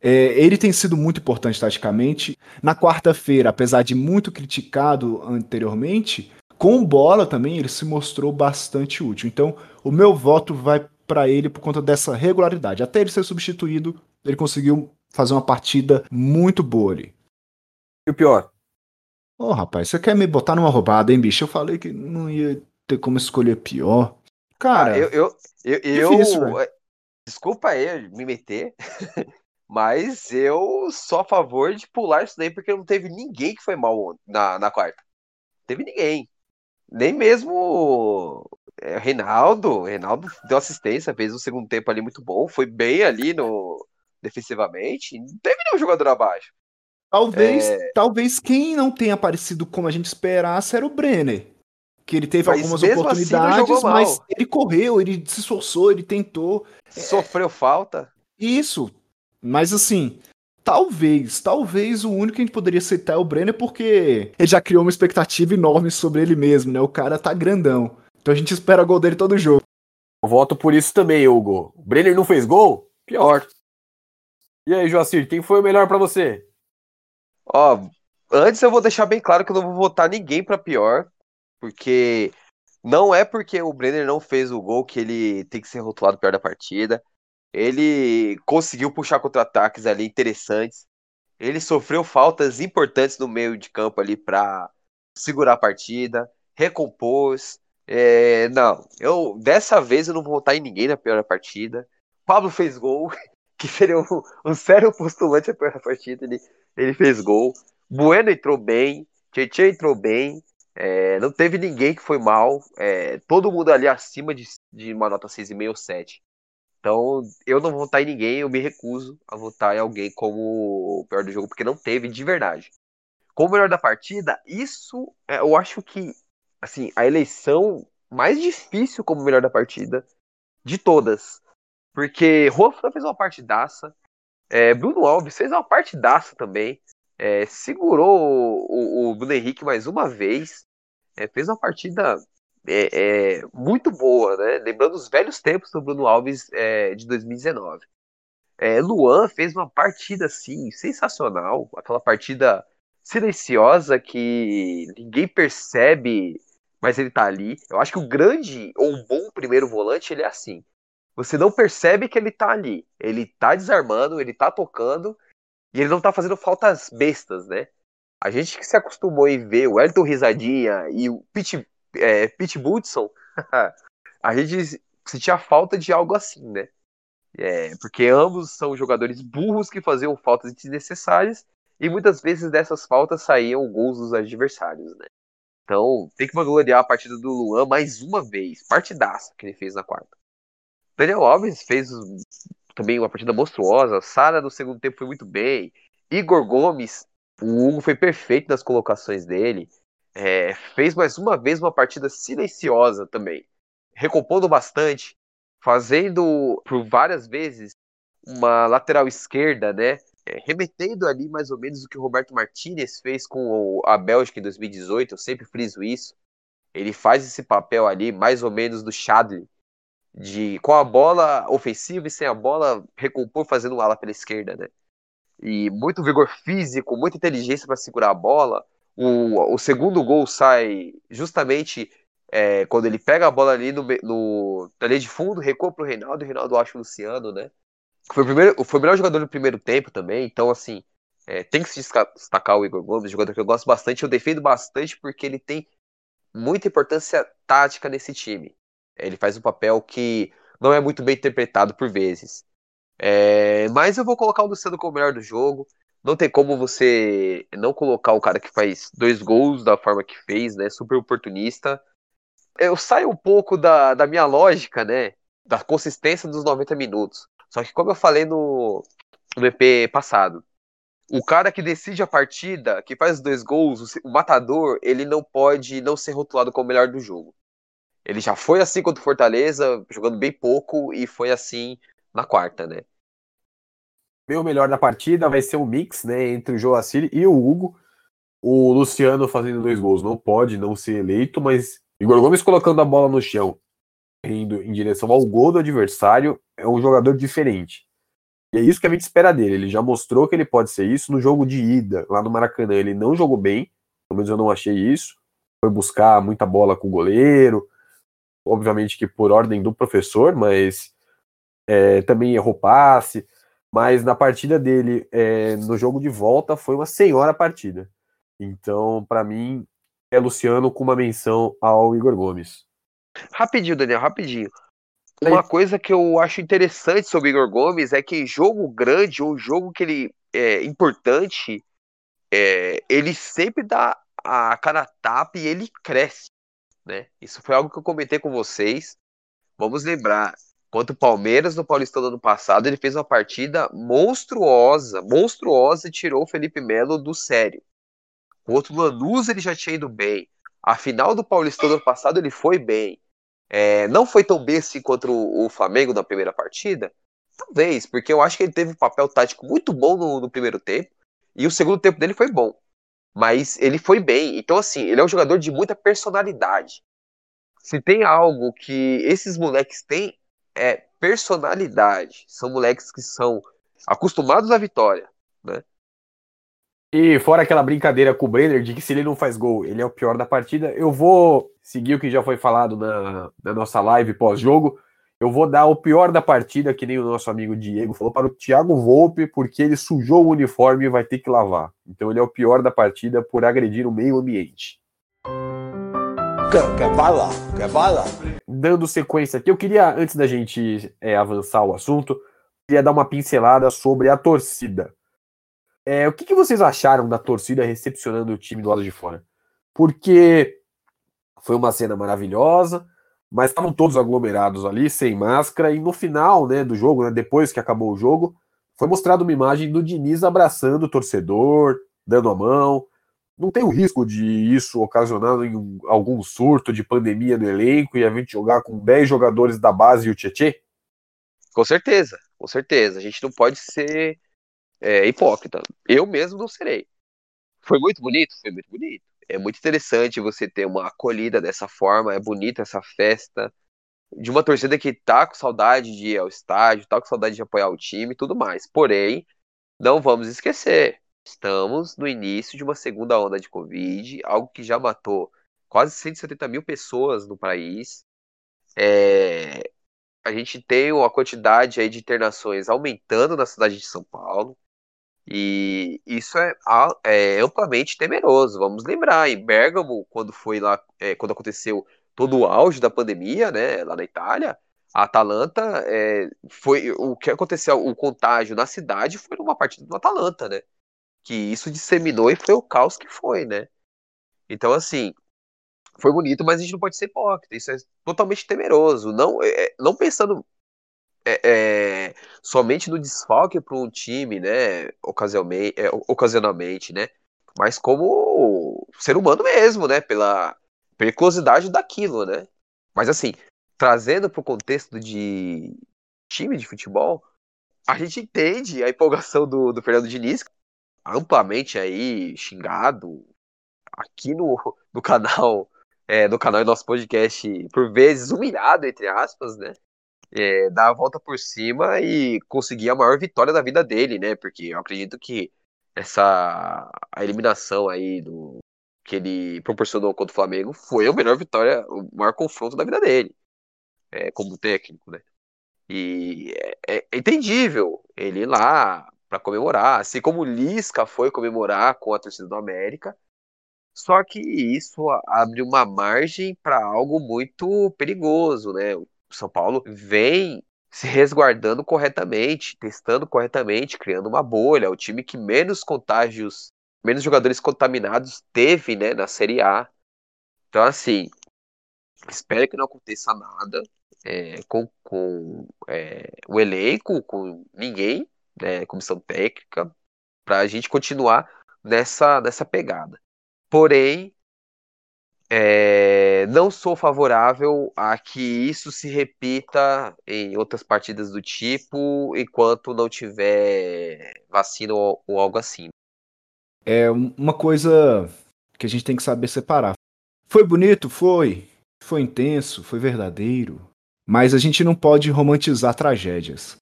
é, ele tem sido muito importante taticamente. Na quarta-feira, apesar de muito criticado anteriormente, com bola também ele se mostrou bastante útil. Então, o meu voto vai para ele por conta dessa regularidade. Até ele ser substituído, ele conseguiu fazer uma partida muito boa ali. E o pior? Ô, rapaz, você quer me botar numa roubada, hein, bicho? Eu falei que não ia ter como escolher pior. Cara, Ah, eu, eu, eu, eu- difícil, é, desculpa aí me meter, mas eu sou a favor de pular isso daí porque não teve ninguém que foi mal na, na quarta. Não teve ninguém. Nem mesmo é, Reinaldo. Reinaldo deu assistência, fez um segundo tempo ali muito bom, foi bem ali no defensivamente. Não teve nenhum jogador abaixo. talvez, é- talvez quem não tenha aparecido como a gente esperasse era o Brenner. Que ele teve Mas algumas assim oportunidades, mal. mas ele correu, ele se esforçou, ele tentou. Sofreu falta. Isso. Mas assim, talvez, talvez o único que a gente poderia citar é o Brenner, porque ele já criou uma expectativa enorme sobre ele mesmo, né? O cara tá grandão. Então a gente espera gol dele todo jogo. Eu voto por isso também, Hugo. O Brenner não fez gol? Pior. E aí, Joacir, quem foi o melhor pra você? Ó, antes eu vou deixar bem claro que eu não vou votar ninguém pra pior, porque não é porque o Brenner não fez o gol que ele tem que ser rotulado pior da partida. Ele conseguiu puxar contra-ataques ali interessantes. Ele sofreu faltas importantes no meio de campo ali pra segurar a partida, recompôs. É, não, eu dessa vez eu não vou votar em ninguém na pior da partida. Pablo fez gol, que seria um, um sério postulante a partida. Ele ele fez gol. Bueno entrou bem, Tietchan entrou bem. é, não teve ninguém que foi mal. é, todo mundo ali acima de, de uma nota 6,5 ou 7. Então, eu não vou votar em ninguém, eu me recuso a votar em alguém como o pior do jogo, porque não teve de verdade. Como melhor da partida, isso é, eu acho que assim, a eleição mais difícil como melhor da partida de todas. Porque Fran fez uma partidaça. É, Bruno Alves fez uma partidaça também. é, segurou o, o, Bruno Henrique mais uma vez, é, fez uma partida é, é, muito boa, né? Lembrando os velhos tempos do Bruno Alves é, de 2019. É, Luan fez uma partida assim sensacional, aquela partida silenciosa que ninguém percebe, mas ele tá ali. Eu acho que o grande ou um bom primeiro volante ele é assim. Você não percebe que ele tá ali. Ele tá desarmando, ele tá tocando e ele não tá fazendo faltas bestas, né? A gente que se acostumou em ver o Elton Risadinha e o Pete, é, Pete Woodson, a gente sentia falta de algo assim, né? É, porque ambos são jogadores burros que faziam faltas desnecessárias e muitas vezes dessas faltas saíam gols dos adversários, né? Então tem que vangloriar a partida do Luan mais uma vez, partidaça que ele fez na quarta. Daniel Alves fez também uma partida monstruosa. Sara no segundo tempo foi muito bem. Igor Gomes, o Hugo foi perfeito nas colocações dele. É, fez mais uma vez uma partida silenciosa também, recompondo bastante, fazendo por várias vezes uma lateral esquerda, né? É, remetendo ali mais ou menos o que o Roberto Martinez fez com a Bélgica em 2018, eu sempre friso isso. Ele faz esse papel ali, mais ou menos do Chadley, de com a bola ofensiva e sem a bola recompor fazendo um ala pela esquerda, né? E muito vigor físico, muita inteligência para segurar a bola. O, o segundo gol sai justamente é, quando ele pega a bola ali no, no, na linha de fundo, recua pro Reinaldo o Reinaldo acha o Luciano, né? Foi o, primeiro, foi o melhor jogador do primeiro tempo também, então assim, é, tem que se destacar o Igor Gomes, jogador que eu gosto bastante, eu defendo bastante porque ele tem muita importância tática nesse time. Ele faz um papel que não é muito bem interpretado por vezes. É, mas eu vou colocar o Luciano como o melhor do jogo. Não tem como você não colocar o cara que faz dois gols da forma que fez, né? Super oportunista. Eu saio um pouco da, da minha lógica, né? Da consistência dos 90 minutos. Só que como eu falei no, no EP passado, o cara que decide a partida, que faz dois gols, o matador, ele não pode não ser rotulado como o melhor do jogo. Ele já foi assim contra o Fortaleza, jogando bem pouco, e foi assim na quarta, né? Meu melhor da partida vai ser um mix, né, entre o Joacir e o Hugo. O Luciano fazendo dois gols não pode não ser eleito, mas Igor Gomes colocando a bola no chão, indo em direção ao gol do adversário, é um jogador diferente. E é isso que a gente espera dele. Ele já mostrou que ele pode ser isso no jogo de ida, lá no Maracanã. Ele não jogou bem, pelo menos eu não achei isso. Foi buscar muita bola com o goleiro, obviamente que por ordem do professor, mas é, também errou passe. Mas na partida dele, é, no jogo de volta, foi uma senhora partida. Então, para mim, é Luciano com uma menção ao Igor Gomes. Rapidinho, Daniel, rapidinho. Uma coisa que eu acho interessante sobre o Igor Gomes é que jogo grande ou jogo que ele é importante, é, ele sempre dá a cara tapa e ele cresce né? Isso foi algo que eu comentei com vocês. Vamos lembrar, contra o Palmeiras no Paulistão do ano passado, ele fez uma partida monstruosa, monstruosa e tirou o Felipe Melo do sério. O outro Lanús ele já tinha ido bem. A final do Paulistão do ano passado ele foi bem. É, não foi tão bem assim contra o, o, Flamengo na primeira partida? Talvez, porque eu acho que ele teve um papel tático muito bom no, no primeiro tempo e o segundo tempo dele foi bom mas ele foi bem. Então, assim, ele é um jogador de muita personalidade. Se tem algo que esses moleques têm, é personalidade. São moleques que são acostumados à vitória, né? E fora aquela brincadeira com o Brenner de que se ele não faz gol, ele é o pior da partida, eu vou seguir o que já foi falado na, na nossa live pós-jogo eu vou dar o pior da partida, que nem o nosso amigo Diego falou, para o Thiago Volpe, porque ele sujou o uniforme e vai ter que lavar. Então ele é o pior da partida por agredir o meio ambiente. Quer, quer bala? Quer bala? Dando sequência aqui, eu queria, antes da gente é, avançar o assunto, queria dar uma pincelada sobre a torcida. É, o que, que vocês acharam da torcida recepcionando o time do lado de fora? Porque foi uma cena maravilhosa, mas estavam todos aglomerados ali, sem máscara, e no final né, do jogo, né, depois que acabou o jogo, foi mostrada uma imagem do Diniz abraçando o torcedor, dando a mão. Não tem o risco de isso ocasionar um, algum surto de pandemia no elenco e a gente jogar com 10 jogadores da base e o Tietê? Com certeza, com certeza. A gente não pode ser é, hipócrita. Eu mesmo não serei. foi muito bonito, foi muito bonito. É muito interessante você ter uma acolhida dessa forma, é bonita essa festa de uma torcida que tá com saudade de ir ao estádio, tá com saudade de apoiar o time e tudo mais. Porém, não vamos esquecer, estamos no início de uma segunda onda de Covid, algo que já matou quase 170 mil pessoas no país. É, a gente tem uma quantidade aí de internações aumentando na cidade de São Paulo. E isso é, é amplamente temeroso. Vamos lembrar, em Bergamo, quando foi lá, é, quando aconteceu todo o auge da pandemia, né, lá na Itália, a Atalanta é, foi o que aconteceu, o contágio na cidade foi numa partida do Atalanta, né? Que isso disseminou e foi o caos que foi, né? Então, assim, foi bonito, mas a gente não pode ser hipócrita. Isso é totalmente temeroso. Não, é, não pensando é, é, somente no desfalque para um time, né? Ocasionalmente, é, ocasionalmente, né? Mas como ser humano mesmo, né? Pela periculosidade daquilo, né? Mas assim, trazendo para o contexto de time de futebol, a gente entende a empolgação do, do Fernando Diniz, amplamente aí xingado aqui no, no canal, é, no canal do nosso podcast, por vezes humilhado, entre aspas, né? É, dar a volta por cima e conseguir a maior vitória da vida dele, né? Porque eu acredito que essa a eliminação aí do, que ele proporcionou contra o Flamengo foi a melhor vitória, o maior confronto da vida dele, é, como técnico, né? E é, é, entendível ele ir lá para comemorar, assim como o Lisca foi comemorar com a torcida do América. Só que isso abre uma margem para algo muito perigoso, né? O São Paulo vem se resguardando corretamente, testando corretamente, criando uma bolha. O time que menos contágios menos jogadores contaminados teve, né, na Série A. Então, assim, espero que não aconteça nada é, com, com é, o elenco, com ninguém, né, comissão técnica, para a gente continuar nessa, nessa pegada. Porém, é, não sou favorável a que isso se repita em outras partidas do tipo enquanto não tiver vacina ou, ou algo assim é uma coisa que a gente tem que saber separar. Foi bonito? Foi. Foi intenso? Foi verdadeiro. Mas a gente não pode romantizar tragédias.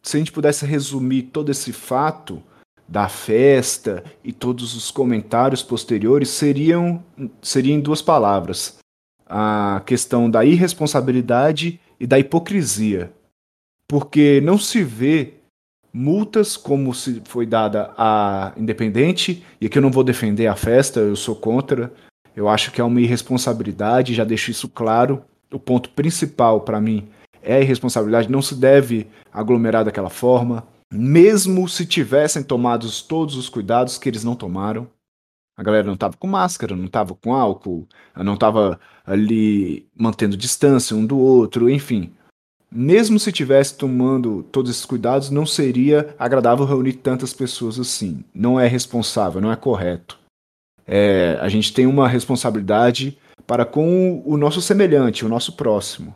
Se a gente pudesse resumir todo esse fato da festa e todos os comentários posteriores, seriam, seriam em duas palavras: a questão da irresponsabilidade e da hipocrisia. Porque não se vê multas como se foi dada a Independente, e aqui eu não vou defender a festa, eu sou contra. Eu acho que é uma irresponsabilidade, já deixo isso claro. O ponto principal para mim é a irresponsabilidade, não se deve aglomerar daquela forma, mesmo se tivessem tomado todos os cuidados que eles não tomaram. A galera não estava com máscara, não estava com álcool, não estava ali mantendo distância um do outro, enfim mesmo se tivesse tomando todos esses cuidados, não seria agradável reunir tantas pessoas assim. Não é responsável, não é correto. É, a gente tem uma responsabilidade para com o nosso semelhante, o nosso próximo.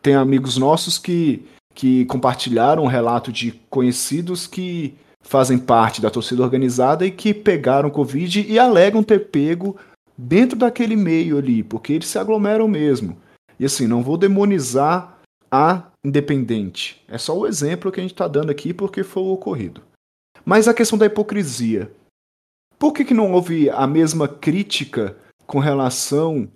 Tem amigos nossos que, que compartilharam um relato de conhecidos que fazem parte da torcida organizada e que pegaram Covid e alegam ter pego dentro daquele meio ali, porque eles se aglomeram mesmo. E assim, não vou demonizar a independente. É só o exemplo que a gente está dando aqui porque foi o ocorrido. Mas a questão da hipocrisia. Por que, que não houve a mesma crítica com relação.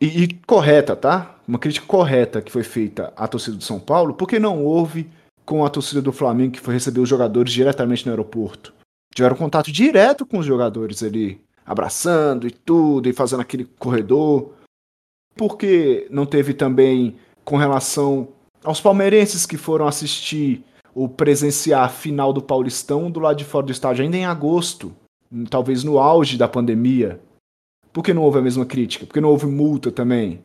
E, e, correta, tá? Uma crítica correta que foi feita à torcida do São Paulo, por que não houve com a torcida do Flamengo que foi receber os jogadores diretamente no aeroporto? Tiveram contato direto com os jogadores ali, abraçando e tudo, e fazendo aquele corredor. Por que não teve também com relação aos palmeirenses que foram assistir ou presenciar a final do Paulistão do lado de fora do estádio ainda em agosto, talvez no auge da pandemia. Por que não houve a mesma crítica? Por que não houve multa também?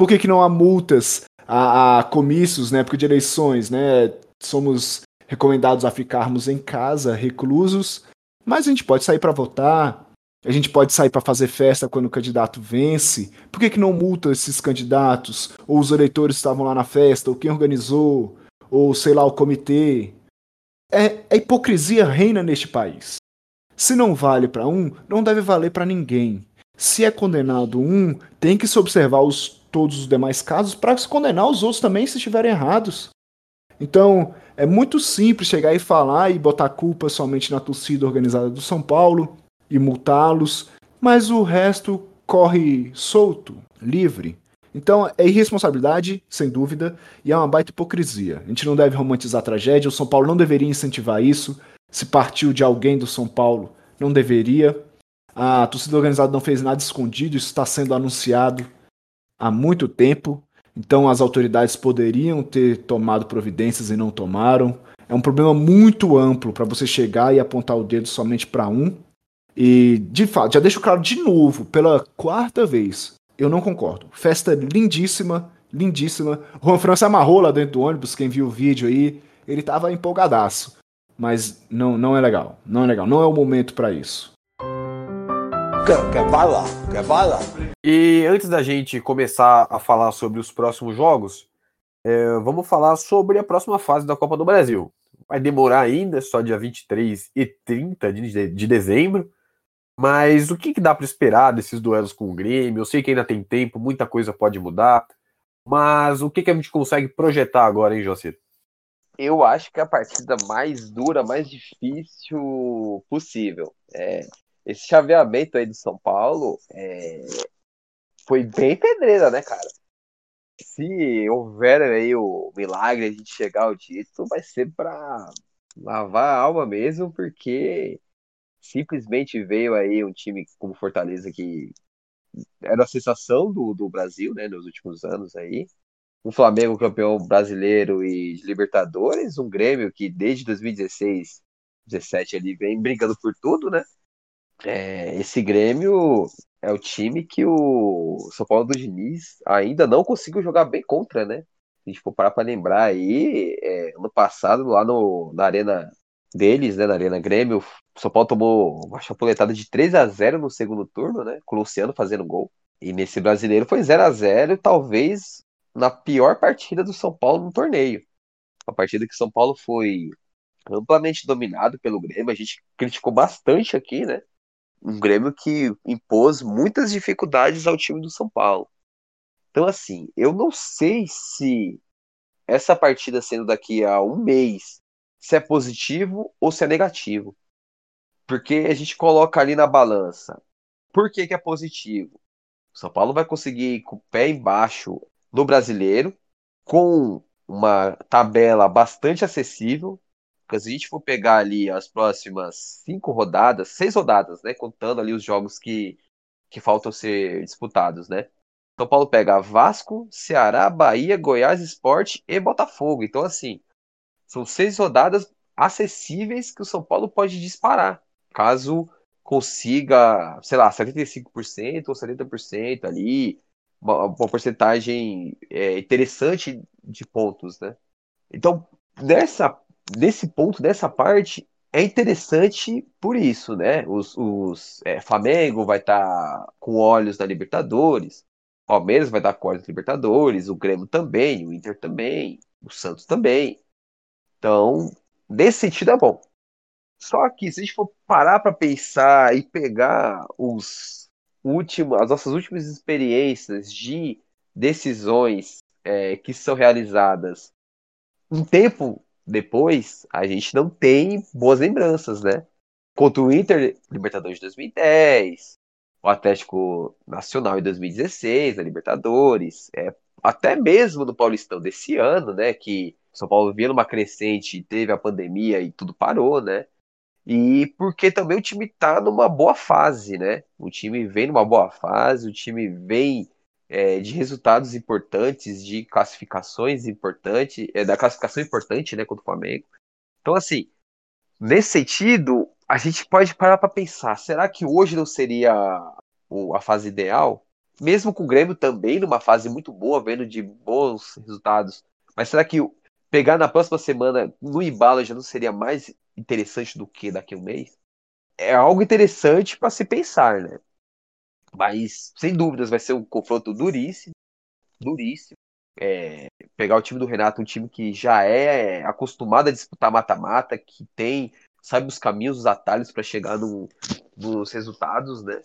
Por que, que não há multas a, a comícios na época de eleições, né? Somos recomendados a ficarmos em casa, reclusos, mas a gente pode sair para votar, a gente pode sair para fazer festa quando o candidato vence. Por que, que não multa esses candidatos? Ou os eleitores estavam lá na festa? Ou quem organizou? Ou sei lá, o comitê? É, a hipocrisia reina neste país. Se não vale para um, não deve valer para ninguém. Se é condenado um, tem que se observar os, todos os demais casos para se condenar os outros também se estiverem errados. Então, é muito simples chegar e falar e botar culpa somente na torcida organizada do São Paulo e multá-los, mas o resto corre solto, livre. Então é irresponsabilidade, sem dúvida, e é uma baita hipocrisia. A gente não deve romantizar a tragédia, o São Paulo não deveria incentivar isso. Se partiu de alguém do São Paulo, não deveria. A torcida organizada não fez nada escondido, isso está sendo anunciado há muito tempo. Então as autoridades poderiam ter tomado providências e não tomaram. É um problema muito amplo para você chegar e apontar o dedo somente para um. E, de fato, já deixo claro de novo, pela quarta vez, eu não concordo. Festa lindíssima, lindíssima. Juan França amarrou lá dentro do ônibus, quem viu o vídeo aí, ele tava empolgadaço. Mas não, não é legal, não é legal, não é o momento para isso. Quer, quer bala? Quer bala? E antes da gente começar a falar sobre os próximos jogos, é, vamos falar sobre a próxima fase da Copa do Brasil. Vai demorar ainda, só dia 23 e 30 de, de dezembro. Mas o que, que dá para esperar desses duelos com o Grêmio? Eu sei que ainda tem tempo, muita coisa pode mudar. Mas o que, que a gente consegue projetar agora, hein, Jocir? Eu acho que é a partida mais dura, mais difícil possível. É, esse chaveamento aí do São Paulo é, foi bem pedreira, né, cara? Se houver aí o milagre de chegar ao título, vai ser para lavar a alma mesmo, porque simplesmente veio aí um time como Fortaleza que era a sensação do, do Brasil, né, nos últimos anos aí. Um Flamengo campeão brasileiro e de Libertadores, um Grêmio que desde 2016, 17 ele vem brigando por tudo, né? É, esse Grêmio é o time que o São Paulo do Diniz ainda não conseguiu jogar bem contra, né? Se a gente for parar pra lembrar aí, é, ano passado, lá no, na arena deles, né, na Arena Grêmio, o São Paulo tomou uma chapuletada de 3 a 0 no segundo turno, né, com o Luciano fazendo gol. E nesse brasileiro foi 0 a 0 talvez na pior partida do São Paulo no torneio. Uma partida que o São Paulo foi amplamente dominado pelo Grêmio, a gente criticou bastante aqui, né? Um Grêmio que impôs muitas dificuldades ao time do São Paulo. Então, assim, eu não sei se essa partida sendo daqui a um mês se é positivo ou se é negativo. Porque a gente coloca ali na balança. Por que, que é positivo? O São Paulo vai conseguir com o pé embaixo no brasileiro, com uma tabela bastante acessível. Porque se a gente for pegar ali as próximas cinco rodadas, seis rodadas, né? Contando ali os jogos que, que faltam ser disputados, né? São Paulo pega Vasco, Ceará, Bahia, Goiás, Esporte e Botafogo. Então, assim, são seis rodadas acessíveis que o São Paulo pode disparar, caso consiga, sei lá, 75% ou 70% ali, uma, uma porcentagem é, interessante de pontos, né? Então, nessa, nesse ponto, nessa parte, é interessante por isso, né? Os, os é, Flamengo vai estar tá com olhos na Libertadores, Palmeiras vai estar tá com olhos na Libertadores, o Grêmio também, o Inter também, o Santos também. Então, nesse sentido é bom. Só que se a gente for parar para pensar e pegar os últimos, as nossas últimas experiências de decisões é, que são realizadas um tempo depois, a gente não tem boas lembranças, né? Contra o Inter, Libertadores de 2010, o Atlético Nacional em 2016, a Libertadores, é, até mesmo no Paulistão desse ano, né? Que são Paulo vinha numa crescente, teve a pandemia e tudo parou, né? E porque também o time tá numa boa fase, né? O time vem numa boa fase, o time vem é, de resultados importantes, de classificações importantes, é, da classificação importante, né, contra o Flamengo. Então, assim, nesse sentido, a gente pode parar para pensar: será que hoje não seria a fase ideal? Mesmo com o Grêmio também numa fase muito boa, vendo de bons resultados. Mas será que pegar na próxima semana no embalo já não seria mais interessante do que daqui a um mês? É algo interessante para se pensar, né? Mas, sem dúvidas, vai ser um confronto duríssimo. Duríssimo. É, pegar o time do Renato, um time que já é acostumado a disputar mata-mata, que tem sabe os caminhos, os atalhos para chegar no, nos resultados, né?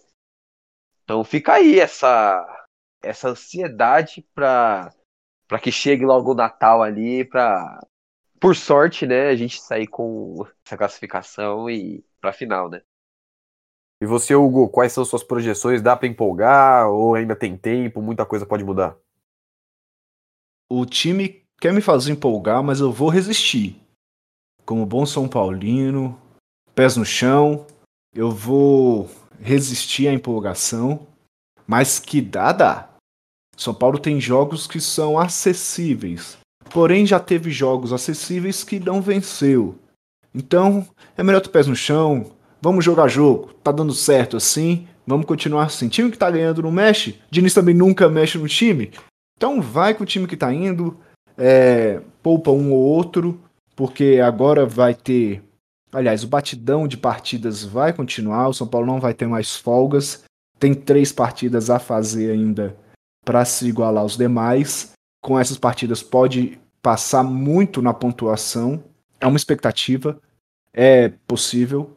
Então fica aí essa essa ansiedade para para que chegue logo o Natal ali, para por sorte, né, a gente sair com essa classificação e para final, né? E você, Hugo, quais são suas projeções? Dá para empolgar ou ainda tem tempo? Muita coisa pode mudar. O time quer me fazer empolgar, mas eu vou resistir. Como bom São Paulino, pés no chão, eu vou resistir à empolgação, mas que dá, dá. São Paulo tem jogos que são acessíveis, porém já teve jogos acessíveis que não venceu. Então, é melhor ter pés no chão, vamos jogar jogo, tá dando certo assim, vamos continuar assim. Time que tá ganhando não mexe, Diniz também nunca mexe no time. Então vai com o time que tá indo, é, poupa um ou outro, porque agora vai ter. Aliás, o batidão de partidas vai continuar, o São Paulo não vai ter mais folgas. Tem três partidas a fazer ainda para se igualar aos demais. Com essas partidas pode passar muito na pontuação. É uma expectativa, é possível,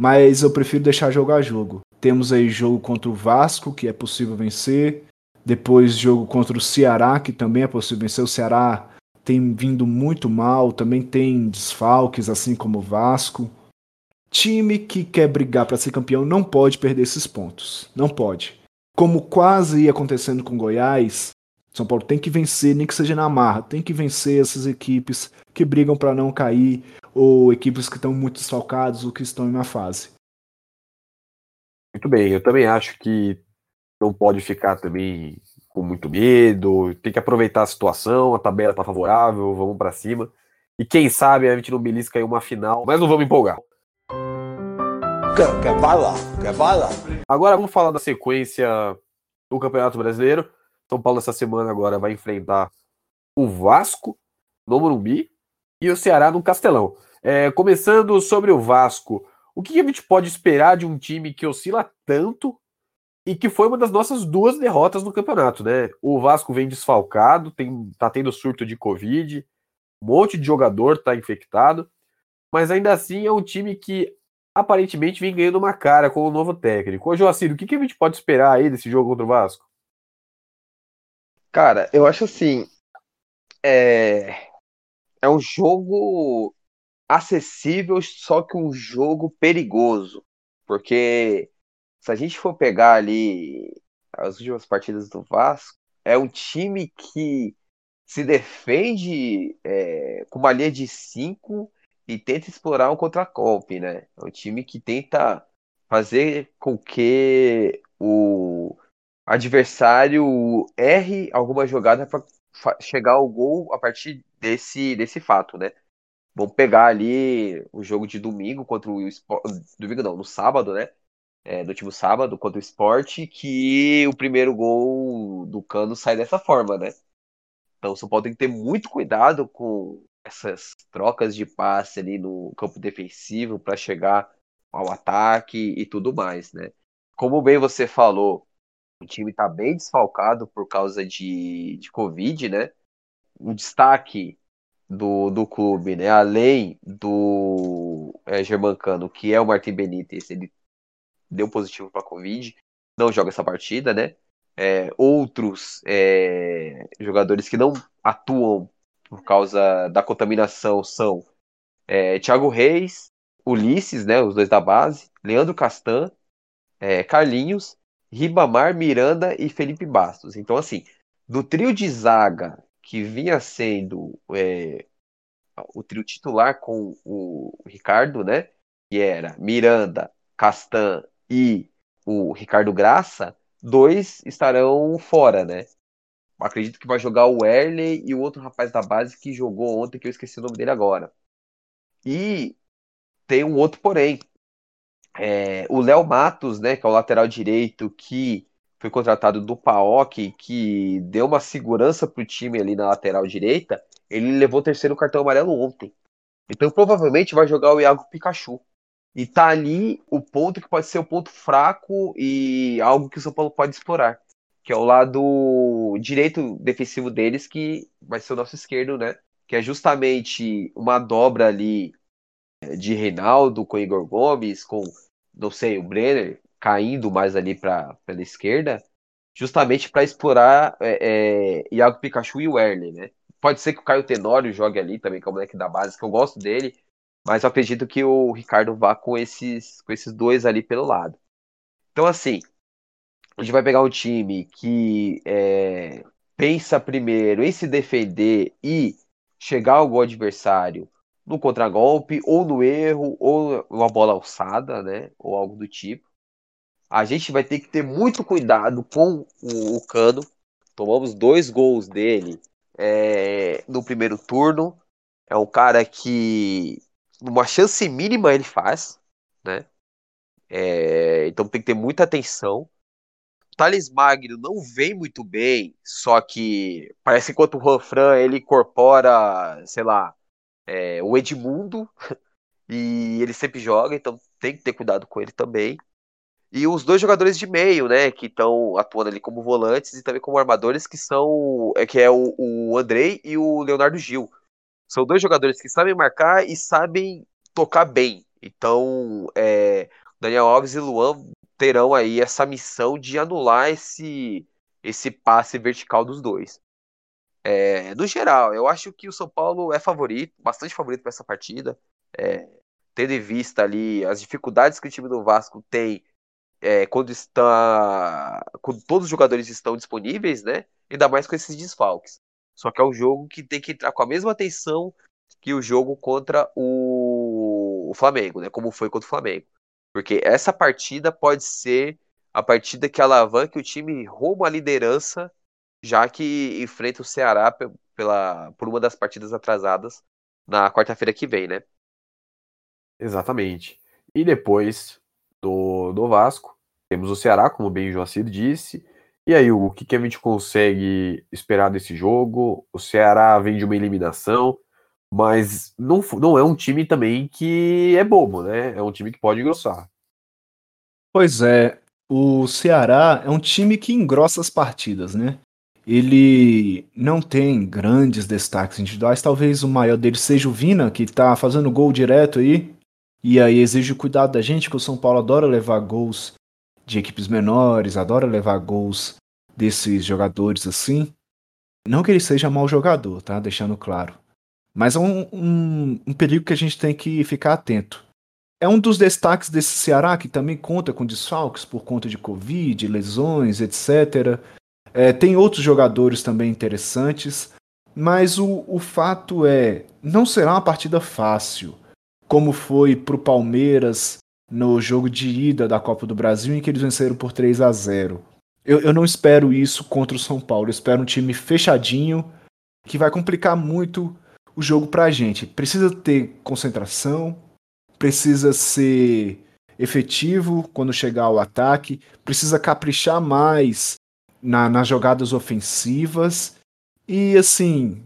mas eu prefiro deixar jogo a jogo. Temos aí jogo contra o Vasco, que é possível vencer. Depois jogo contra o Ceará, que também é possível vencer. O Ceará tem vindo muito mal, também tem desfalques, assim como o Vasco. Time que quer brigar para ser campeão não pode perder esses pontos. Não pode. Como quase ia acontecendo com Goiás, São Paulo tem que vencer, nem que seja na marra, tem que vencer essas equipes que brigam para não cair, ou equipes que estão muito desfalcadas ou que estão em uma fase. Muito bem, eu também acho que não pode ficar também com muito medo, tem que aproveitar a situação, a tabela tá favorável, vamos para cima. E quem sabe a gente não belisca aí uma final, mas não vamos empolgar. Quer, quer bala? Quer bala? Agora vamos falar da sequência do Campeonato Brasileiro. São Paulo essa semana agora vai enfrentar o Vasco no Morumbi e o Ceará no Castelão. É, começando sobre o Vasco, o que a gente pode esperar de um time que oscila tanto e que foi uma das nossas duas derrotas no campeonato, né? O Vasco vem desfalcado, tem, tá tendo surto de Covid, um monte de jogador tá infectado, mas ainda assim é um time que aparentemente vem ganhando uma cara com o novo técnico. Ô Joacir, o que, que a gente pode esperar aí desse jogo contra o Vasco? Cara, eu acho assim. É, é um jogo acessível, só que um jogo perigoso. Porque se a gente for pegar ali as últimas partidas do Vasco, é um time que se defende é, com uma linha de cinco e tenta explorar um contra-golpe, né? É um time que tenta fazer com que o adversário erre alguma jogada para chegar ao gol a partir desse, desse fato, né? Vamos pegar ali o jogo de domingo contra o Sport. Domingo não, no sábado, né? É, no último sábado contra o Sport, que o primeiro gol do Cano sai dessa forma, né? Então o São Paulo tem que ter muito cuidado com essas trocas de passe ali no campo defensivo para chegar ao ataque e tudo mais, né? Como bem você falou, o time está bem desfalcado por causa de, de Covid, né? O destaque do, do clube, né? Além do é, Germancano, que é o Martin Benítez, ele deu positivo para Covid, não joga essa partida, né? É, outros é, jogadores que não atuam por causa da contaminação são é, Thiago Reis, Ulisses, né, os dois da base, Leandro Castan, é, Carlinhos, Ribamar, Miranda e Felipe Bastos. Então, assim, do trio de zaga que vinha sendo é, o trio titular com o Ricardo, né, que era Miranda, Castan e o Ricardo Graça, dois estarão fora, né? acredito que vai jogar o Erley e o outro rapaz da base que jogou ontem, que eu esqueci o nome dele agora. E tem um outro porém. É, o Léo Matos, né, que é o lateral direito, que foi contratado do PAOK, que deu uma segurança pro time ali na lateral direita, ele levou o terceiro cartão amarelo ontem. Então provavelmente vai jogar o Iago Pikachu. E tá ali o ponto que pode ser o ponto fraco e algo que o São Paulo pode explorar que é o lado direito defensivo deles, que vai ser o nosso esquerdo, né? Que é justamente uma dobra ali de Reinaldo com Igor Gomes, com, não sei, o Brenner caindo mais ali pra, pela esquerda, justamente para explorar é, é, Iago Pikachu e o Erle, né? Pode ser que o Caio Tenório jogue ali também, que é o moleque da base, que eu gosto dele, mas eu acredito que o Ricardo vá com esses, com esses dois ali pelo lado. Então, assim, a gente vai pegar um time que é, pensa primeiro em se defender e chegar ao gol adversário no contragolpe, ou no erro, ou uma bola alçada, né? Ou algo do tipo. A gente vai ter que ter muito cuidado com o, o Cano. Tomamos dois gols dele é, no primeiro turno. É um cara que, numa chance mínima, ele faz, né? É, então tem que ter muita atenção. O Thales Magno não vem muito bem, só que parece que enquanto o Juan ele incorpora, sei lá, é, o Edmundo e ele sempre joga, então tem que ter cuidado com ele também. E os dois jogadores de meio, né, que estão atuando ali como volantes e também como armadores, que são é, que é o, o Andrei e o Leonardo Gil. São dois jogadores que sabem marcar e sabem tocar bem. Então, é, Daniel Alves e Luan terão aí essa missão de anular esse, esse passe vertical dos dois. É, no geral, eu acho que o São Paulo é favorito, bastante favorito para essa partida. É, tendo em vista ali as dificuldades que o time do Vasco tem é, quando está. quando todos os jogadores estão disponíveis, né? Ainda mais com esses desfalques. Só que é um jogo que tem que entrar com a mesma atenção que o jogo contra o, o Flamengo, né? Como foi contra o Flamengo. Porque essa partida pode ser a partida que alavanca o time rumo à liderança, já que enfrenta o Ceará pela, por uma das partidas atrasadas na quarta-feira que vem, né? Exatamente. E depois do, do Vasco, temos o Ceará, como bem o Joacir disse. E aí, Hugo, o que, que a gente consegue esperar desse jogo? O Ceará vem de uma eliminação, mas não, não é um time também que é bobo, né? É um time que pode engrossar. Pois é, o Ceará é um time que engrossa as partidas, né? Ele não tem grandes destaques individuais, talvez o maior deles seja o Vina, que tá fazendo gol direto aí, e aí exige cuidado da gente, que o São Paulo adora levar gols de equipes menores, adora levar gols desses jogadores assim. Não que ele seja mau jogador, tá? Deixando claro. Mas é um, um, um perigo que a gente tem que ficar atento. É um dos destaques desse Ceará que também conta com desfalques por conta de Covid, lesões, etc. É, tem outros jogadores também interessantes, mas o, o fato é, não será uma partida fácil, como foi para o Palmeiras no jogo de ida da Copa do Brasil, em que eles venceram por 3 a 0 eu, eu não espero isso contra o São Paulo, eu espero um time fechadinho, que vai complicar muito o jogo pra gente. Precisa ter concentração, precisa ser efetivo quando chegar ao ataque, precisa caprichar mais na, nas jogadas ofensivas e, assim,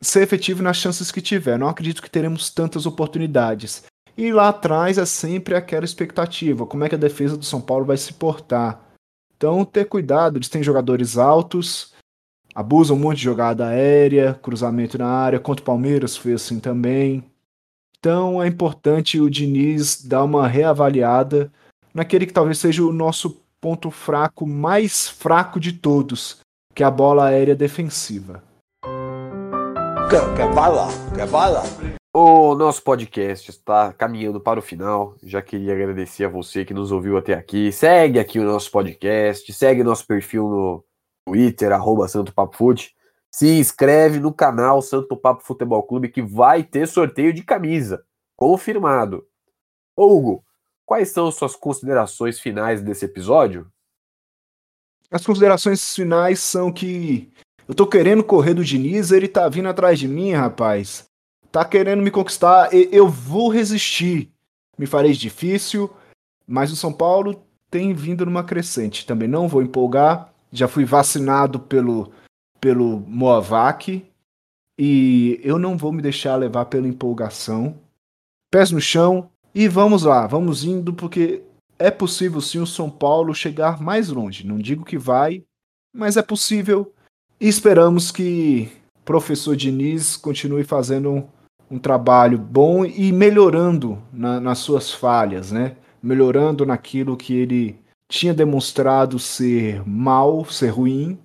ser efetivo nas chances que tiver. Não acredito que teremos tantas oportunidades. E lá atrás é sempre aquela expectativa: como é que a defesa do São Paulo vai se portar? Então, ter cuidado, eles têm jogadores altos, abusam muito de jogada aérea, cruzamento na área, contra o Palmeiras foi assim também. Então é importante o Diniz dar uma reavaliada naquele que talvez seja o nosso ponto fraco mais fraco de todos, que é a bola aérea defensiva. Quer, quer bala? Quer bala? O nosso podcast está caminhando para o final. Já queria agradecer a você que nos ouviu até aqui. Segue aqui o nosso podcast, segue nosso perfil no Twitter, arroba Santo Papo Fute. Se inscreve no canal Santo Papo Futebol Clube que vai ter sorteio de camisa. Confirmado. Hugo, quais são suas considerações finais desse episódio? As considerações finais são que eu tô querendo correr do Diniz, ele tá vindo atrás de mim, rapaz tá querendo me conquistar, eu vou resistir. Me farei difícil, mas o São Paulo tem vindo numa crescente. Também não vou empolgar. Já fui vacinado pelo, pelo Moavac e eu não vou me deixar levar pela empolgação. Pés no chão e vamos lá, vamos indo porque é possível sim o São Paulo chegar mais longe. Não digo que vai, mas é possível. E esperamos que o professor Diniz continue fazendo um trabalho bom e melhorando na, nas suas falhas, né? Melhorando naquilo que ele tinha demonstrado ser mal, ser ruim,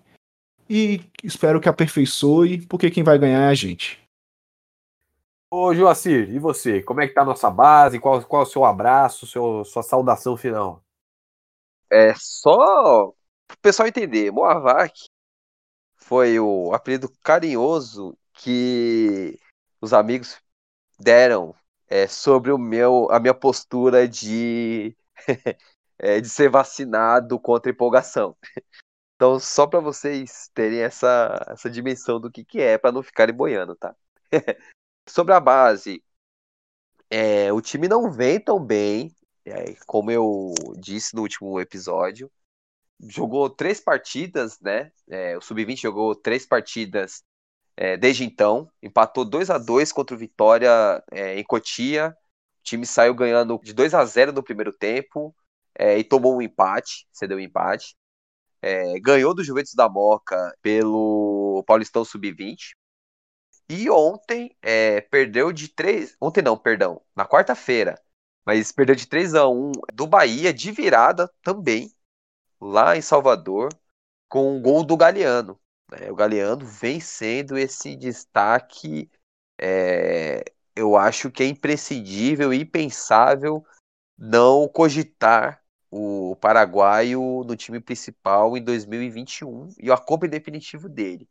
e espero que aperfeiçoe, porque quem vai ganhar é a gente. Ô, Joacir, e você? Como é que tá a nossa base? Qual, qual é o seu abraço, seu, sua saudação final? É só o pessoal entender, Moavac foi o apelido carinhoso que os amigos deram é, sobre o meu, a minha postura de, é, de ser vacinado contra empolgação. Então, só para vocês terem essa, essa dimensão do que, que é, para não ficarem boiando, tá? Sobre a base, é, o time não vem tão bem, é, como eu disse no último episódio. Jogou três partidas, né? É, o Sub-20 jogou três partidas é, desde então. Empatou 2 a 2 contra o Vitória é, em Cotia. O time saiu ganhando de 2 a 0 no primeiro tempo é, e tomou um empate, cedeu um empate ganhou do Juventus da Moca pelo Paulistão Sub-20. E ontem é, perdeu de 3. Ontem não, perdão. Na quarta-feira. Mas perdeu de 3 a 1 do Bahia, de virada também, lá em Salvador, com um gol do Galeano. É, o Galeano vem sendo esse destaque, é, eu acho que é imprescindível e impensável não cogitar o paraguaio no time principal em 2021 e a Copa em definitivo dele.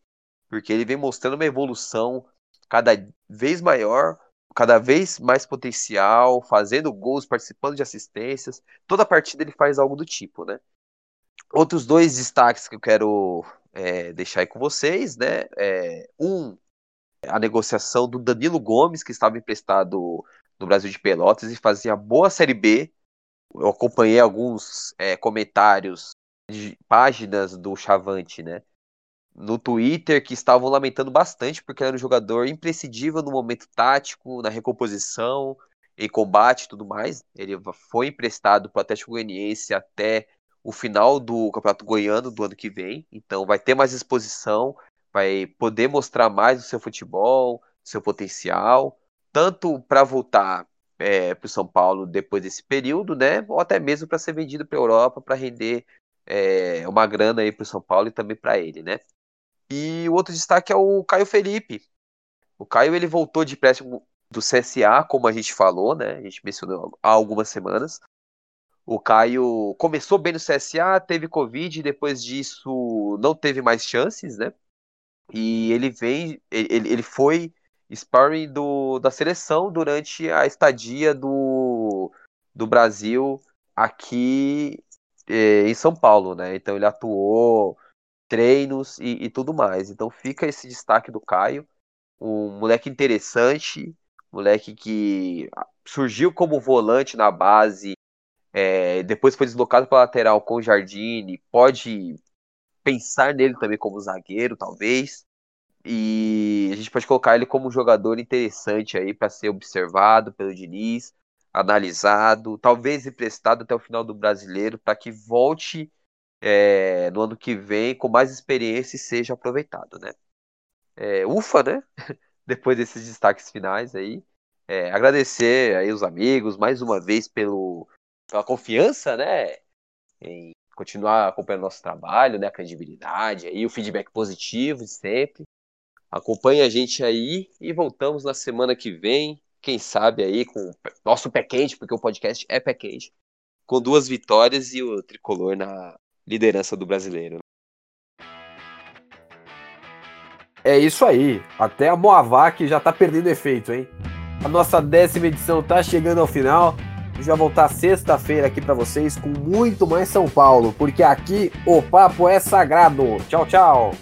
Porque ele vem mostrando uma evolução cada vez maior, cada vez mais potencial, fazendo gols, participando de assistências. Toda partida ele faz algo do tipo, né? Outros dois destaques que eu quero é, deixar aí com vocês, né? É, um, a negociação do Danilo Gomes, que estava emprestado no Brasil de Pelotas e fazia boa Série B eu acompanhei alguns é, comentários de páginas do Chavante, né? No Twitter, que estavam lamentando bastante porque era um jogador imprescindível no momento tático, na recomposição, em combate e tudo mais. Ele foi emprestado para o Atlético Goianiense até o final do Campeonato Goiano do ano que vem. Então vai ter mais exposição, vai poder mostrar mais o seu futebol, seu potencial, tanto para voltar é, para o São Paulo depois desse período, né? Ou até mesmo para ser vendido para a Europa para render é, uma grana aí para o São Paulo e também para ele, né? E o outro destaque é o Caio Felipe. O Caio ele voltou de empréstimo do CSA, como a gente falou, né? A gente mencionou há algumas semanas. O Caio começou bem no CSA, teve Covid, depois disso não teve mais chances, né? E ele vem, ele, ele foi sparring do, da seleção durante a estadia do, do Brasil aqui eh, em São Paulo, né? Então ele atuou treinos e, e, tudo mais. Então fica esse destaque do Caio, um moleque interessante, moleque que surgiu como volante na base, é, depois foi deslocado para lateral com o Jardine, pode pensar nele também como zagueiro, talvez. E a gente pode colocar ele como um jogador interessante aí para ser observado pelo Diniz, analisado, talvez emprestado até o final do brasileiro, para que volte é, no ano que vem com mais experiência seja aproveitado, né? É, ufa, né? Depois desses destaques finais aí. É, agradecer aí os amigos mais uma vez pelo, pela confiança, né? Em continuar acompanhando nosso trabalho, né? A credibilidade aí, o feedback positivo de sempre. Acompanhe a gente aí e voltamos na semana que vem, quem sabe aí com nosso pé quente, porque o podcast é pé quente, com duas vitórias e o tricolor na liderança do brasileiro. É isso aí. Até a Moavac já tá perdendo efeito, hein? A nossa décima edição tá chegando ao final. Já voltar sexta-feira aqui para vocês com muito mais São Paulo, porque aqui o papo é sagrado. Tchau, tchau.